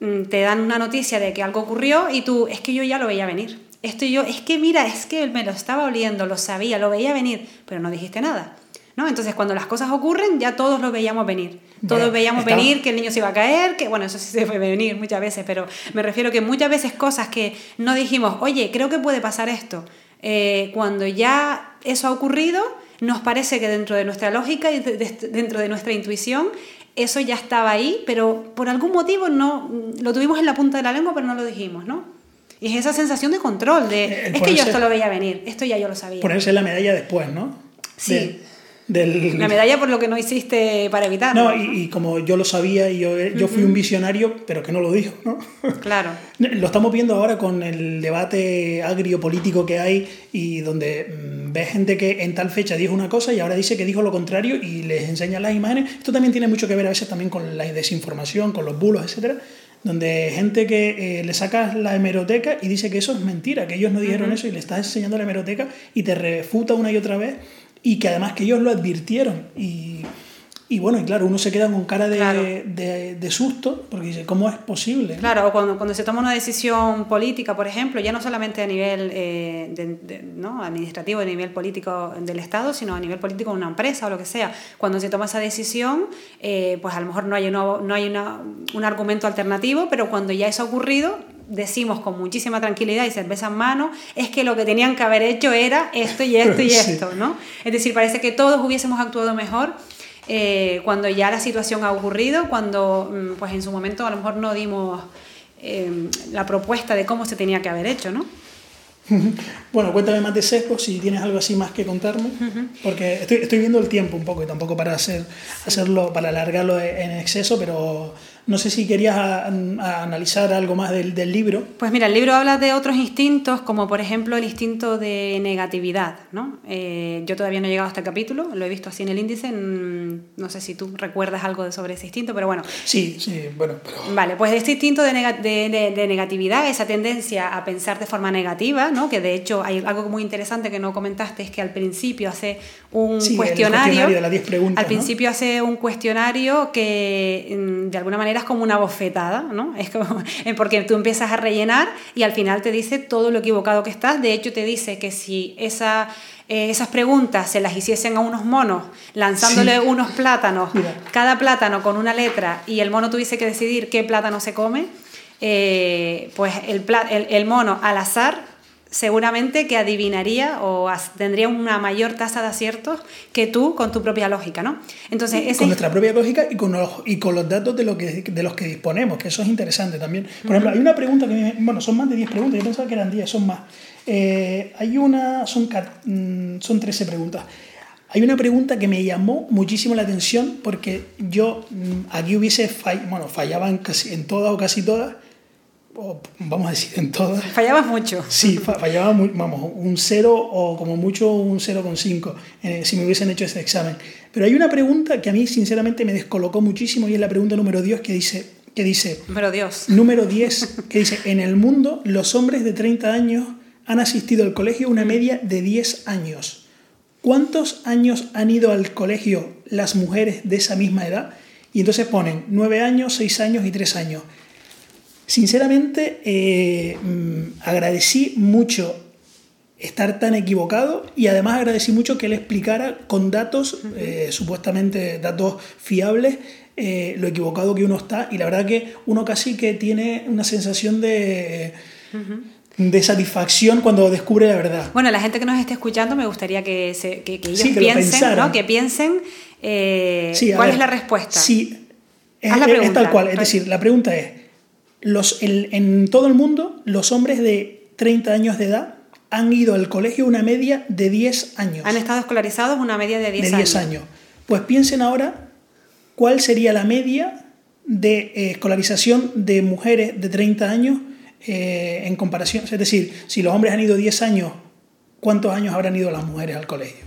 Speaker 2: mm, te dan una noticia de que algo ocurrió y tú, es que yo ya lo veía venir esto yo, es que mira, es que me lo estaba oliendo, lo sabía, lo veía venir, pero no dijiste nada. ¿no? Entonces, cuando las cosas ocurren, ya todos lo veíamos venir. Todos veíamos venir que el niño se iba a caer, que bueno, eso sí se puede venir muchas veces, pero me refiero que muchas veces cosas que no dijimos, oye, creo que puede pasar esto. Eh, cuando ya eso ha ocurrido, nos parece que dentro de nuestra lógica y dentro de nuestra intuición, eso ya estaba ahí, pero por algún motivo no lo tuvimos en la punta de la lengua, pero no lo dijimos, ¿no? Y es esa sensación de control, de eh, es que yo esto lo veía venir, esto ya yo lo sabía.
Speaker 1: Ponerse la medalla después, ¿no?
Speaker 2: Sí. La medalla por lo que no hiciste para evitarlo.
Speaker 1: No, y, como yo lo sabía y yo, yo fui un visionario, pero que no lo dijo, ¿no?
Speaker 2: Claro.
Speaker 1: Lo estamos viendo ahora con el debate agrio político que hay y donde mm, ves gente que en tal fecha dijo una cosa y ahora dice que dijo lo contrario y les enseña las imágenes. Esto también tiene mucho que ver a veces también con la desinformación, con los bulos, etcétera donde gente que eh, le sacas la hemeroteca y dice que eso es mentira, que ellos no dijeron eso y le estás enseñando la hemeroteca y te refuta una y otra vez y que además que ellos lo advirtieron. Y y bueno, y claro, uno se queda con cara de, de, susto porque dice, ¿cómo es posible?
Speaker 2: Claro, o cuando, cuando se toma una decisión política, por ejemplo, ya no solamente a nivel eh, ¿no? administrativo, a nivel político del Estado, sino a nivel político de una empresa o lo que sea, cuando se toma esa decisión, eh, pues a lo mejor no hay, no hay una, un argumento alternativo, pero cuando ya eso ha ocurrido, decimos con muchísima tranquilidad y cerveza en mano, es que lo que tenían que haber hecho era esto y esto y esto, ¿no? Es decir, parece que todos hubiésemos actuado mejor eh, cuando ya la situación ha ocurrido, cuando mm, pues en su momento a lo mejor no dimos eh, la propuesta de cómo se tenía que haber hecho, ¿no?
Speaker 1: Bueno, cuéntame más de sesgo, si tienes algo así más que contarme, porque estoy, estoy, viendo el tiempo un poco y tampoco para hacer, hacerlo, para alargarlo en exceso, pero no sé si querías analizar algo más del, del, libro.
Speaker 2: Pues mira, el libro habla de otros instintos, como por ejemplo el instinto de negatividad. ¿no? Eh, yo todavía no he llegado a este capítulo, lo he visto así en el índice. No sé si tú recuerdas algo sobre ese instinto, pero bueno.
Speaker 1: Sí, sí, bueno.
Speaker 2: Vale, pues este instinto de, de, de, negatividad, esa tendencia a pensar de forma negativa, ¿no? que de hecho hay algo muy interesante que no comentaste, es que al principio hace un cuestionario.
Speaker 1: de las 10 preguntas.
Speaker 2: Al principio hace un cuestionario que mm, de alguna manera novelas como una bofetada, ¿no? Es como, porque tú empiezas a rellenar y al final te dice todo lo equivocado que estás. De hecho, te dice que si esa, eh, esas preguntas se las hiciesen a unos monos, lanzándole unos plátanos, cada plátano con una letra, y el mono tuviese que decidir qué plátano se come, eh, pues el, el, el mono al azar seguramente que adivinaría o tendría una mayor tasa de aciertos que tú con tu propia lógica, ¿no?
Speaker 1: Entonces, Con nuestra propia lógica y con los, y con los datos de, lo que, de los que disponemos, que eso es interesante también. Por ejemplo, hay una pregunta que, bueno, son más de 10 preguntas, yo pensaba que eran 10, son más. Eh, hay una, son, mm, son 13 preguntas. Hay una pregunta que me llamó muchísimo la atención porque yo mm, aquí hubiese, fall, bueno, fallaba en, casi, en todas o casi todas, vamos a decir en todas.
Speaker 2: Fallabas mucho.
Speaker 1: Sí, fallaba, muy, vamos, un 0 o como mucho un 0,5 eh, si me hubiesen hecho ese examen. Pero hay una pregunta que a mí sinceramente me descolocó muchísimo y es la pregunta número 10 que dice... Que dice
Speaker 2: número 10.
Speaker 1: Número 10, que dice, en el mundo los hombres de 30 años han asistido al colegio una media de 10 años. ¿Cuántos años han ido al colegio las mujeres de esa misma edad? Y entonces ponen 9 años, 6 años y 3 años. Sinceramente, eh, mm, agradecí mucho estar tan equivocado y además agradecí mucho que él explicara con datos, eh, supuestamente datos fiables, eh, lo equivocado que uno está y la verdad que uno casi que tiene una sensación de... de satisfacción cuando descubre la verdad.
Speaker 2: Bueno, la gente que nos esté escuchando me gustaría que, ellos piensen, ¿no? que piensen cuál es la respuesta.
Speaker 1: Sí, es, es, tal cual. Es decir, la pregunta es, los, en todo el mundo, los hombres de 30 años de edad han ido al colegio una media de 10 años.
Speaker 2: Han estado escolarizados una media de 10 años.
Speaker 1: De 10 años. Pues piensen ahora cuál sería la media de eh, escolarización de mujeres de 30 años eh, en comparación. Es decir, si los hombres han ido 10 años, ¿cuántos años habrán ido las mujeres al colegio?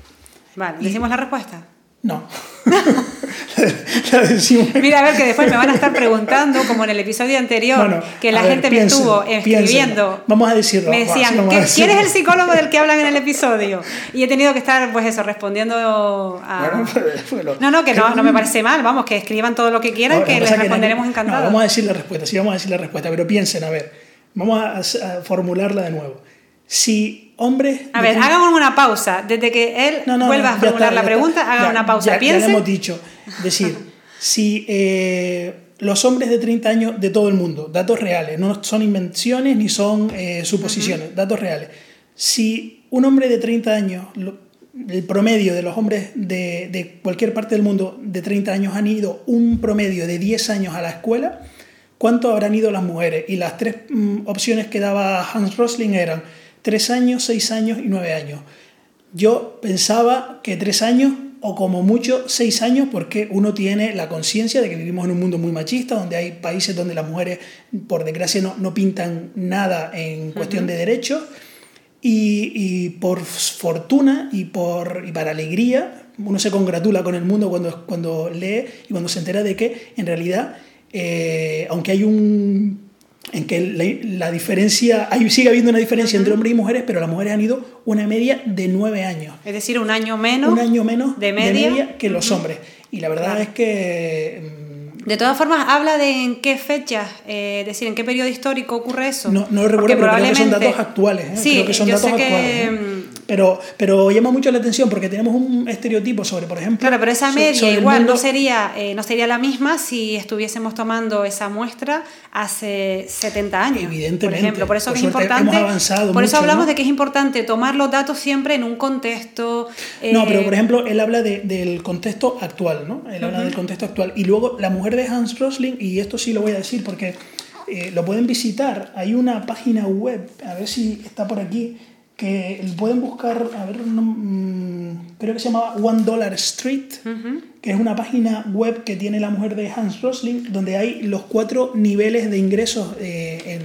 Speaker 2: Vale, ¿decimos la respuesta?
Speaker 1: No.
Speaker 2: Mira, a ver, que después me van a estar preguntando, como en el episodio anterior, que la gente me estuvo escribiendo.
Speaker 1: Vamos a decirlo.
Speaker 2: Me decían, ¿quién es el psicólogo del que hablan en el episodio? Y he tenido que estar, pues eso, respondiendo a. Bueno, no, no, que no, no me parece mal, vamos, que escriban todo lo que quieran, que les responderemos encantados.
Speaker 1: vamos a decir la respuesta, sí, vamos a decir la respuesta, pero piensen, a ver, vamos a formularla de nuevo. Si hombres...
Speaker 2: A ver, hagan una pausa. Desde que él vuelva a formular la pregunta, hagan una pausa.
Speaker 1: Ya, ya le hemos dicho. Decir, si eh, los hombres de 30 años de todo el mundo, datos reales, no son invenciones ni son eh, suposiciones, datos reales. Si un hombre de 30 años, el promedio de los hombres de, de, cualquier parte del mundo de 30 años han ido un promedio de 10 años a la escuela, ¿cuánto habrán ido las mujeres? Y las tres mm, opciones que daba Hans Rosling eran tres años, seis años y nueve años. Yo pensaba que tres años o como mucho seis años porque uno tiene la conciencia de que vivimos en un mundo muy machista, donde hay países donde las mujeres, por desgracia, no, no pintan nada en cuestión de derechos. Y, y, por fortuna y, por, y para alegría, uno se congratula con el mundo cuando, cuando lee y cuando se entera de que en realidad, eh, aunque hay un en que la, diferencia, hay, sigue habiendo una diferencia entre hombres y mujeres, pero las mujeres han ido una media de nueve años.
Speaker 2: Es decir, un año menos.
Speaker 1: Un año menos de media, que los hombres. Y la verdad es que...
Speaker 2: Mm, de todas formas, habla de en qué fecha, eh, es decir, en qué periodo histórico ocurre eso.
Speaker 1: No, no recuerdo, pero creo que son datos actuales. ¿eh?
Speaker 2: Sí,
Speaker 1: creo que son
Speaker 2: yo
Speaker 1: datos
Speaker 2: sé
Speaker 1: actuales.
Speaker 2: Que,
Speaker 1: ¿eh? Pero, pero llama mucho la atención porque tenemos un estereotipo sobre, por ejemplo...
Speaker 2: Claro, pero esa media igual no, sería, eh, no sería la misma si estuviésemos tomando esa muestra hace 70 años.
Speaker 1: Evidentemente.
Speaker 2: Por ejemplo, por eso es importante... por eso hablamos de que es importante tomar los datos siempre en un contexto...
Speaker 1: no, pero por ejemplo, él habla de, del contexto actual, ¿no? Él habla del contexto actual. Y luego la mujer de Hans Rosling, y esto sí lo voy a decir porque... Eh, lo pueden visitar. Hay una página web, a ver si está por aquí, que pueden buscar, a ver, mm, creo que se llamaba One Dollar Street, que es una página web que tiene la mujer de Hans Rosling, donde hay los cuatro niveles de ingresos. Eh,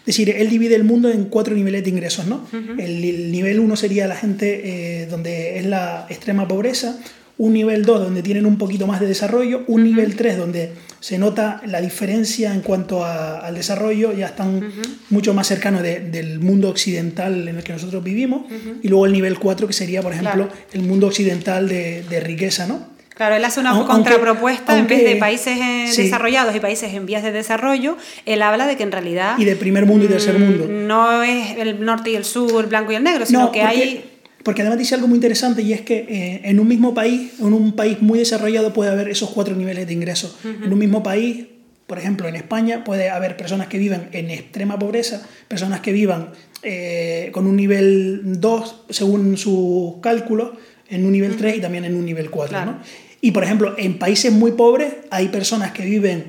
Speaker 1: es decir, él divide el mundo en cuatro niveles de ingresos, ¿no? el, nivel uno sería la gente eh, donde es la extrema pobreza, un nivel 2 donde tienen un poquito más de desarrollo, un nivel 3 donde se nota la diferencia en cuanto al desarrollo, ya están mucho más cercanos del mundo occidental en el que nosotros vivimos, y luego el nivel 4 que sería, por ejemplo, el mundo occidental de, riqueza, ¿no?
Speaker 2: Claro, él hace una
Speaker 1: Aunque-
Speaker 2: contrapropuesta en vez de países eh,
Speaker 1: sí.
Speaker 2: desarrollados y países en vías de desarrollo, él habla de que en realidad
Speaker 1: Y de primer mundo y tercer
Speaker 2: mm,
Speaker 1: mundo.
Speaker 2: no es el norte y el sur, el blanco y el negro, sino que hay
Speaker 1: porque además dice algo muy interesante y es que eh, en un mismo país, en un país muy desarrollado puede haber esos cuatro niveles de ingresos. En un mismo país, por ejemplo, en España puede haber personas que vivan en extrema pobreza, personas que vivan eh, con un nivel 2 según sus cálculos, en un nivel 3 y también en un nivel 4.
Speaker 2: Claro.
Speaker 1: ¿no? Y por ejemplo, en países muy pobres hay personas que viven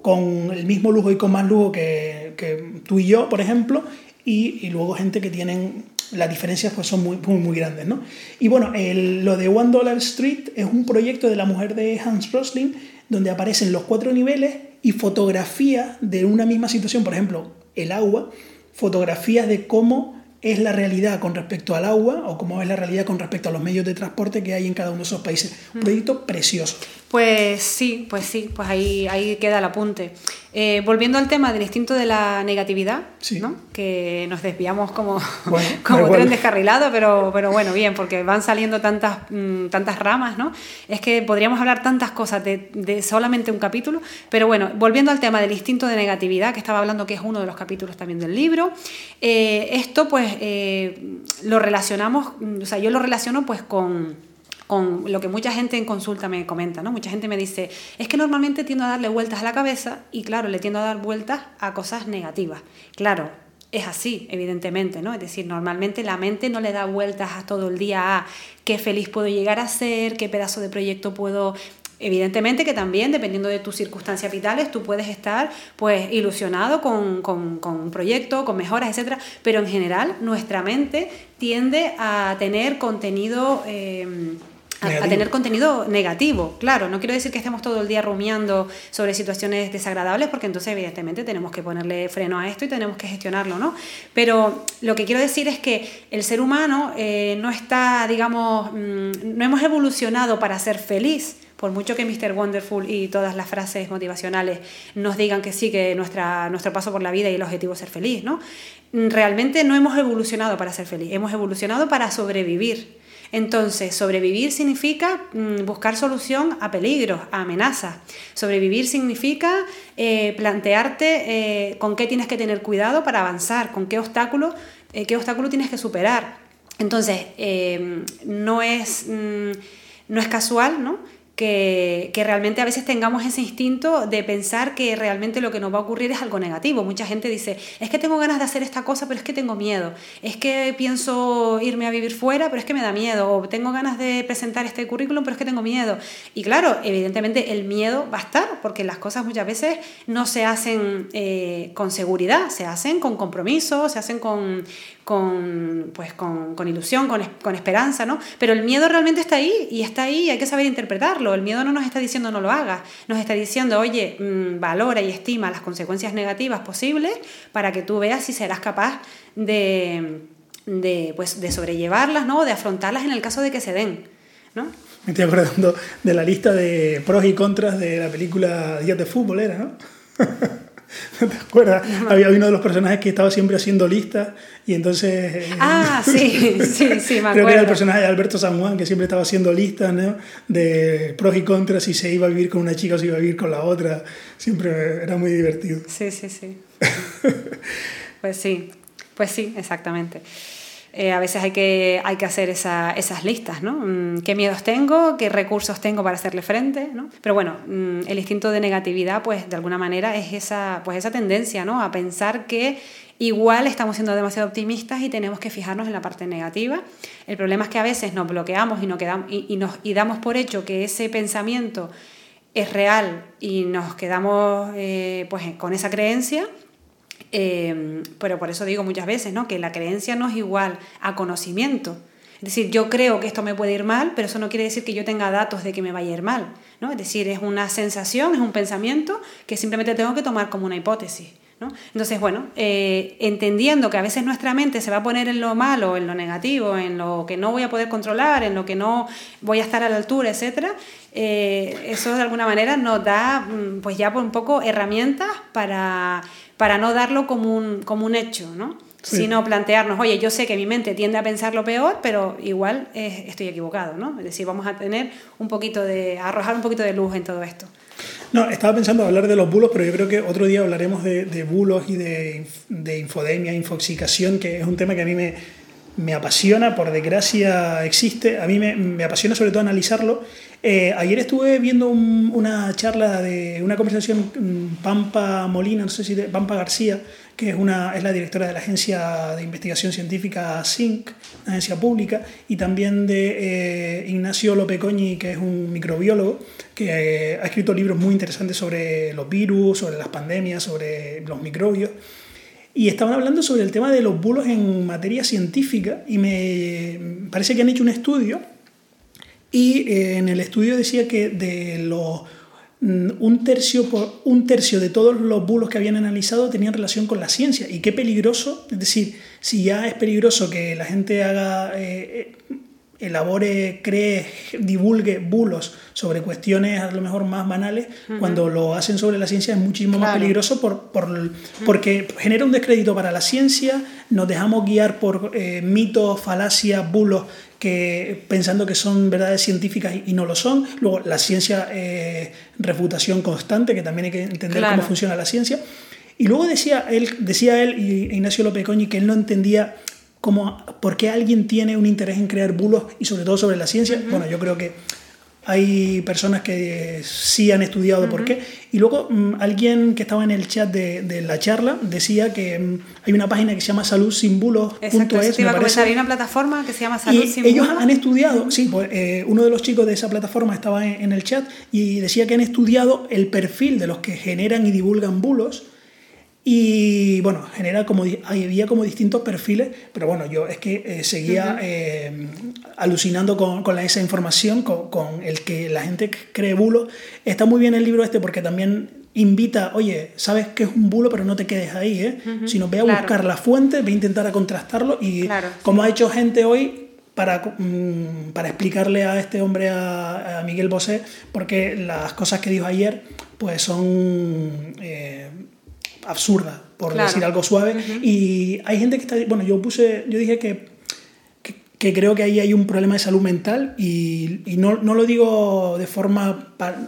Speaker 1: con el mismo lujo y con más lujo que, que tú y yo, por ejemplo, y, y luego gente que tienen las diferencias pues son muy, muy, muy grandes, ¿no? Y bueno, el- lo de One Dollar Street es un proyecto de la mujer de Hans Rosling donde aparecen los cuatro niveles y fotografías de una misma situación, por ejemplo, el agua, fotografías de cómo es la realidad con respecto al agua o cómo es la realidad con respecto a los medios de transporte que hay en cada uno de esos países. Un proyecto precioso.
Speaker 2: Pues sí, pues sí, pues ahí, ahí queda el apunte. Eh, volviendo al tema del instinto de la negatividad,
Speaker 1: Sí.
Speaker 2: ¿no? que nos desviamos como,
Speaker 1: Bueno,
Speaker 2: como tren descarrilado, pero, pero bueno, bien, porque van saliendo tantas, mm, tantas ramas, ¿no? Es que podríamos hablar tantas cosas de, de solamente un capítulo, pero bueno, volviendo al tema del instinto de negatividad, que estaba hablando que es uno de los capítulos también del libro, eh, esto pues eh, lo relacionamos, mm, o sea, yo lo relaciono pues con con lo que mucha gente en consulta me comenta, ¿no? Mucha gente me dice, es que normalmente tiendo a darle vueltas a la cabeza y claro, le tiendo a dar vueltas a cosas negativas. Claro, es así, evidentemente, ¿no? Es decir, normalmente la mente no le da vueltas a todo el día a qué feliz puedo llegar a ser, qué pedazo de proyecto puedo Evidentemente que también, dependiendo de tus circunstancias vitales, tú puedes estar pues ilusionado con, con, con un proyecto, con mejoras, etcétera, pero en general nuestra mente tiende a tener contenido eh, a, tener contenido negativo. Claro, no quiero decir que estemos todo el día rumiando sobre situaciones desagradables, porque entonces evidentemente tenemos que ponerle freno a esto y tenemos que gestionarlo, ¿no? Pero lo que quiero decir es que el ser humano eh, no está, digamos, mmm, no hemos evolucionado para ser feliz. Por mucho que Mr. Wonderful y todas las frases motivacionales nos digan que sí, que nuestra, nuestro paso por la vida y el objetivo es ser feliz, ¿no? Realmente no hemos evolucionado para ser feliz, hemos evolucionado para sobrevivir. Entonces, sobrevivir significa mmm, buscar solución a peligros, a amenazas. Sobrevivir significa eh, plantearte eh, con qué tienes que tener cuidado para avanzar, con qué obstáculo, eh, qué obstáculo tienes que superar. Entonces, no, es, mmm, no es casual, ¿no? Que, realmente a veces tengamos ese instinto de pensar que realmente lo que nos va a ocurrir es algo negativo. Mucha gente dice, es que tengo ganas de hacer esta cosa, pero es que tengo miedo. Es que pienso irme a vivir fuera, pero es que me da miedo. O tengo ganas de presentar este currículum, pero es que tengo miedo. Y claro, evidentemente el miedo va a estar, porque las cosas muchas veces no se hacen eh, con seguridad, se hacen con compromiso, se hacen con, con, pues, con, con ilusión, con, con, esperanza, ¿no? Pero el miedo realmente está ahí y está ahí hay que saber interpretarlo. El miedo no nos está diciendo no lo hagas, nos está diciendo, oye, mmm, valora y estima las consecuencias negativas posibles para que tú veas si serás capaz de, de, pues, de sobrellevarlas, ¿no? De afrontarlas en el caso de que se den, ¿no?
Speaker 1: Me estoy acordando de la lista de pros y contras de la película Días de Fútbol, ¿era, no? ¿No te acuerdas? No. Había uno de los personajes que estaba siempre haciendo listas y entonces...
Speaker 2: Ah, sí, sí, sí, me acuerdo.
Speaker 1: Creo que era el personaje de Alberto San Juan que siempre estaba haciendo listas ¿no? de pros y contras, si se iba a vivir con una chica o si iba a vivir con la otra. Siempre era muy divertido.
Speaker 2: Sí, sí, sí. pues sí, pues sí, exactamente. Eh, a veces hay que, hay que hacer esa, esas listas, ¿no? Mm, ¿Qué miedos tengo? ¿Qué recursos tengo para hacerle frente? ¿no? Pero bueno, mm, el instinto de negatividad, pues de alguna manera es esa, pues, esa tendencia, ¿no? A pensar que igual estamos siendo demasiado optimistas y tenemos que fijarnos en la parte negativa. El problema es que a veces nos bloqueamos y, no quedamos, y, nos, y damos por hecho que ese pensamiento es real y nos quedamos eh, pues, con esa creencia eh, pero por eso digo muchas veces ¿no? que la creencia no es igual a conocimiento. Es decir, yo creo que esto me puede ir mal, pero eso no quiere decir que yo tenga datos de que me vaya a ir mal. ¿no? Es decir, es una sensación, es un pensamiento que simplemente tengo que tomar como una hipótesis. ¿no? Entonces, bueno, eh, entendiendo que a veces nuestra mente se va a poner en lo malo, en lo negativo, en lo que no voy a poder controlar, en lo que no voy a estar a la altura, etc., eh, eso de alguna manera nos da pues ya un poco herramientas para, para no darlo como un, como un hecho, ¿no? sino plantearnos, oye, yo sé que mi mente tiende a pensar lo peor, pero igual estoy equivocado, ¿no? Es decir, vamos a tener un poquito de, arrojar un poquito de luz en todo esto.
Speaker 1: No, estaba pensando hablar de los bulos, pero yo creo que otro día hablaremos de, de bulos y de, de, infodemia, infoxicación, que es un tema que a mí me, me apasiona, por desgracia existe, a mí me, me apasiona sobre todo analizarlo. Eh, ayer estuve viendo una charla de una conversación mm, Pampa Molina, no sé si de, Pampa García, que es, una, es la directora de la agencia de investigación científica SINC, agencia pública, y también de eh, Ignacio Lopecoñi, que es un microbiólogo, que eh, ha escrito libros muy interesantes sobre los virus, sobre las pandemias, sobre los microbios. Y estaban hablando sobre el tema de los bulos en materia científica y me parece que han hecho un estudio y eh, en el estudio decía que de los Mm, un tercio, por, un tercio de todos los bulos que habían analizado tenían relación con la ciencia. Y qué peligroso, es decir, si ya es peligroso que la gente haga, eh, elabore, cree, divulgue bulos sobre cuestiones a lo mejor más banales, cuando lo hacen sobre la ciencia es muchísimo más peligroso por, por, porque genera un descrédito para la ciencia, nos dejamos guiar por eh, mitos, falacias, bulos que pensando que son verdades científicas y no lo son. Luego la ciencia eh, refutación constante, que también hay que entender cómo funciona la ciencia. Y luego decía él, decía él y Ignacio López Coñi que él no entendía cómo, por qué alguien tiene un interés en crear bulos y sobre todo sobre la ciencia. Bueno, yo creo que hay personas que sí han estudiado por qué. Y luego mm, alguien que estaba en el chat de, de la charla decía que mm, hay una página que se llama saludsinbulos.es.
Speaker 2: Hay una plataforma que se llama Salud
Speaker 1: y Ellos han estudiado, sí, pues, eh, uno de los chicos de esa plataforma estaba en, en, el chat y decía que han estudiado el perfil de los que generan y divulgan bulos y bueno, genera como, había como distintos perfiles, pero bueno, yo es que eh, seguía eh, alucinando con, con esa información, con, con, el que la gente cree bulo. Está muy bien el libro este porque también invita, oye, sabes que es un bulo, pero no te quedes ahí, ¿eh? sino ve a buscar la fuente, ve a intentar a contrastarlo y como ha hecho gente hoy, para, mm, para, explicarle a este hombre, a, a, Miguel Bosé, porque las cosas que dijo ayer pues son eh, absurda, por decir algo suave. Y hay gente que está, bueno, yo puse, yo dije que, que, creo que ahí hay un problema de salud mental y, y no, no, lo digo de forma para,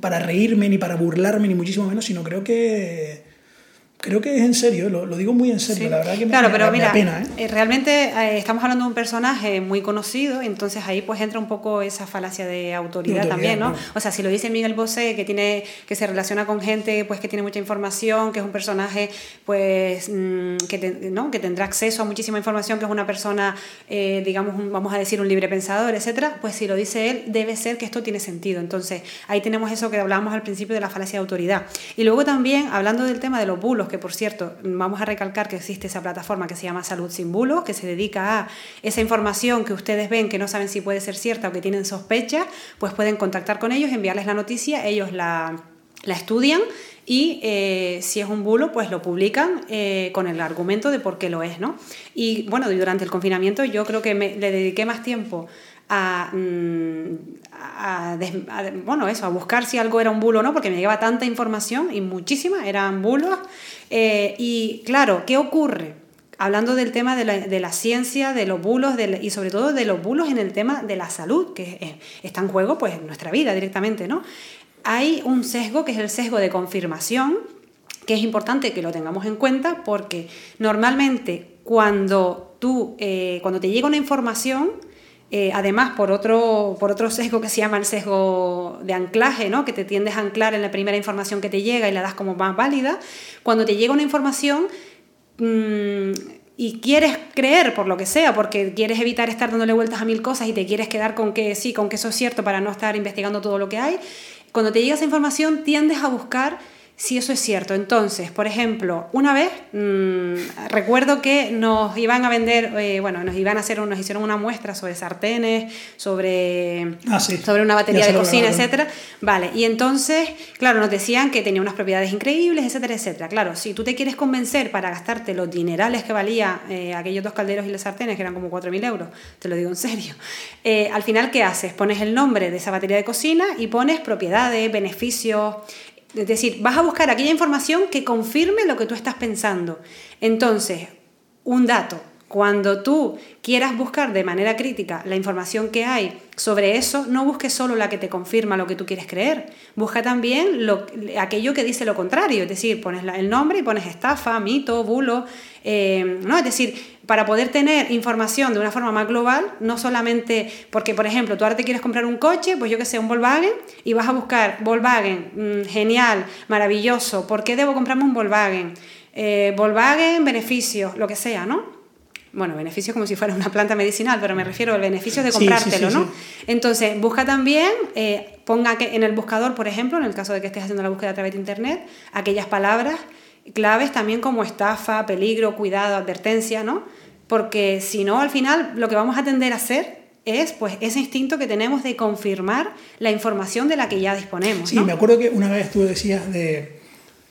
Speaker 1: para reírme ni para burlarme, ni muchísimo menos, sino creo que Creo que es en serio, lo, lo digo muy en serio, la verdad que me,
Speaker 2: claro, pero
Speaker 1: mira,
Speaker 2: pena. ¿eh? ¿eh? realmente eh, estamos hablando de un personaje muy conocido, entonces ahí pues entra un poco esa falacia de autoridad, también, ¿no? O sea, si lo dice Miguel Bosé, que, tiene, que se relaciona con gente pues que tiene mucha información, que es un personaje pues mm, que, ¿no? que tendrá acceso a muchísima información, que es una persona, eh, digamos, vamos a decir, un libre pensador, etcétera, pues si lo dice él, debe ser que esto tiene sentido. Entonces, ahí tenemos eso que hablábamos al principio de la falacia de autoridad. Y luego también, hablando del tema de los bulos, que por cierto, vamos a recalcar que existe esa plataforma que se llama Salud sin Bulos, que se dedica a esa información que ustedes ven que no saben si puede ser cierta o que tienen sospecha, pues pueden contactar con ellos, enviarles la noticia, ellos la, la estudian y eh, si es un bulo, pues lo publican eh, con el argumento de por qué lo es, ¿no? Y bueno, durante el confinamiento yo creo que me, le dediqué más tiempo a, mm, a, bueno, eso, a buscar si algo era un bulo o no, porque me llegaba tanta información y muchísima, eran bulos. Eh, y claro, ¿qué ocurre? Hablando del tema de la, de la ciencia, de los bulos y sobre todo de los bulos en el tema de la salud, que está en juego pues, en nuestra vida directamente, ¿no? Hay un sesgo que es el sesgo de confirmación, que es importante que lo tengamos en cuenta porque normalmente cuando, tú, eh, cuando te llega una información, eh, además, por otro, por otro sesgo que se llama el sesgo de anclaje, ¿no? que te tiendes a anclar en la primera información que te llega y la das como más válida, cuando te llega una información mmm, y quieres creer por lo que sea, porque quieres evitar estar dándole vueltas a mil cosas y te quieres quedar con que sí, con que eso es cierto para no estar investigando todo lo que hay, cuando te llega esa información tiendes a buscar si eso es cierto. Entonces, por ejemplo, una vez mm, recuerdo que nos iban a vender, eh, bueno, nos iban a hacer, nos hicieron una muestra sobre sartenes, sobre,
Speaker 1: ah,
Speaker 2: sobre una batería de cocina, etcétera. Vale, y entonces, claro, nos decían que tenía unas propiedades increíbles, etcétera, etcétera. Claro, si tú te quieres convencer para gastarte los dinerales que valía eh, aquellos dos calderos y los sartenes, que eran como 4.000 euros, te lo digo en serio, eh, al final, ¿qué haces? Pones el nombre de esa batería de cocina y pones propiedades, beneficios, es decir, vas a buscar aquella información que confirme lo que tú estás pensando. Entonces, un dato. Cuando tú quieras buscar de manera crítica la información que hay sobre eso, no busques solo la que te confirma lo que tú quieres creer, busca también lo, aquello que dice lo contrario, es decir, pones el nombre y pones estafa, mito, bulo, eh, ¿no? Es decir, para poder tener información de una forma más global, no solamente porque, por ejemplo, tú ahora te quieres comprar un coche, pues yo que sé, un Volkswagen, y vas a buscar Volkswagen, mm, genial, maravilloso, ¿por qué debo comprarme un Volkswagen? Eh, Volkswagen, beneficios, lo que sea, ¿no? Bueno, beneficios como si fuera una planta medicinal, pero me refiero al beneficio de comprártelo, ¿no? Entonces, busca también, eh, ponga que en el buscador, por ejemplo, en el caso de que estés haciendo la búsqueda a través de Internet, aquellas palabras claves también como estafa, peligro, cuidado, advertencia, ¿no? Porque si no, al final lo que vamos a tender a hacer es pues ese instinto que tenemos de confirmar la información de la que ya disponemos.
Speaker 1: Sí, me acuerdo que una vez tú decías de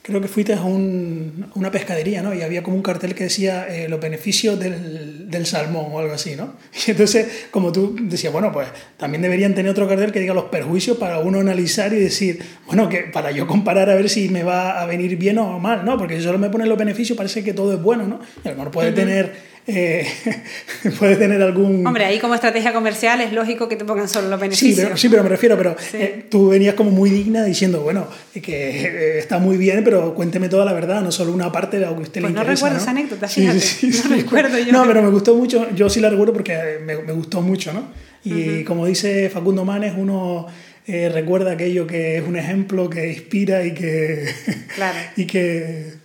Speaker 1: creo que fuiste a, una pescadería, ¿no? Y había como un cartel que decía eh, los beneficios del, del, salmón o algo así, ¿no? Y entonces, como tú decías, bueno, pues también deberían tener otro cartel que diga los perjuicios para uno analizar y decir, bueno, que para yo comparar a ver si me va a venir bien o mal, ¿no? Porque si solo me ponen los beneficios parece que todo es bueno, ¿no? Y a lo mejor puede tener eh, puede tener algún...
Speaker 2: Hombre, ahí como estrategia comercial es lógico que te pongan solo los beneficios.
Speaker 1: Sí, pero, sí, pero me refiero, pero eh, tú venías como muy digna diciendo, bueno, que eh, está muy bien, pero cuénteme toda la verdad, no solo una parte de lo que usted
Speaker 2: pues
Speaker 1: le
Speaker 2: interesa. no recuerdo esa anécdota, fíjate. no recuerdo yo.
Speaker 1: No, pero me gustó mucho, yo sí la recuerdo porque me, me gustó mucho, ¿no? Y como dice Facundo Manes, uno... recuerda aquello que es un ejemplo que inspira y que, claro. y que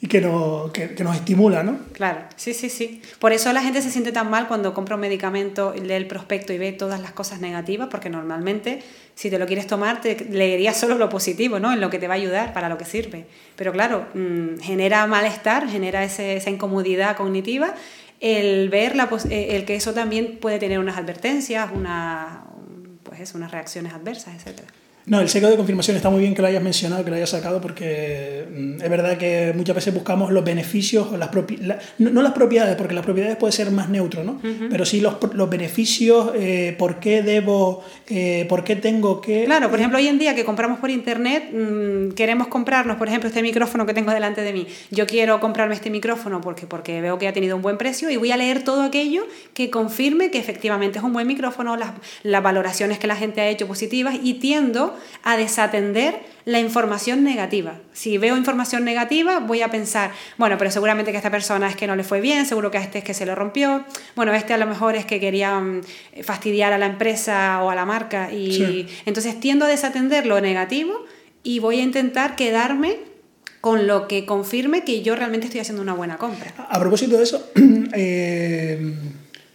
Speaker 1: y que, no, que, que, nos estimula, ¿no?
Speaker 2: Claro, sí, sí, sí. Por eso la gente se siente tan mal cuando compra un medicamento, lee el prospecto y ve todas las cosas negativas, porque normalmente si te lo quieres tomar te leerías solo lo positivo, ¿no? En lo que te va a ayudar, para lo que sirve. Pero claro, mmm, genera malestar, genera ese, esa incomodidad cognitiva el ver la, eh, el que eso también puede tener unas advertencias, una, pues unas reacciones adversas, etcétera.
Speaker 1: No, el seco de confirmación está muy bien que lo hayas mencionado, que lo hayas sacado, porque mm, es verdad que muchas veces buscamos los beneficios, o las no, las propiedades, porque las propiedades puede ser más neutro, ¿no? Pero sí los, los beneficios, eh, por qué debo, eh, por qué tengo que...
Speaker 2: Claro, por ejemplo, hoy en día que compramos por internet, mm, queremos comprarnos, por ejemplo, este micrófono que tengo delante de mí. Yo quiero comprarme este micrófono porque, porque veo que ha tenido un buen precio y voy a leer todo aquello que confirme que efectivamente es un buen micrófono, las, las valoraciones que la gente ha hecho positivas y tiendo a desatender la información negativa. Si veo información negativa, voy a pensar, bueno, pero seguramente que esta persona es que no le fue bien, seguro que a este es que se lo rompió, bueno, este a lo mejor es que quería mm, fastidiar a la empresa o a la marca y entonces tiendo a desatender lo negativo y voy a intentar quedarme con lo que confirme que yo realmente estoy haciendo una buena compra.
Speaker 1: A propósito de eso, eh,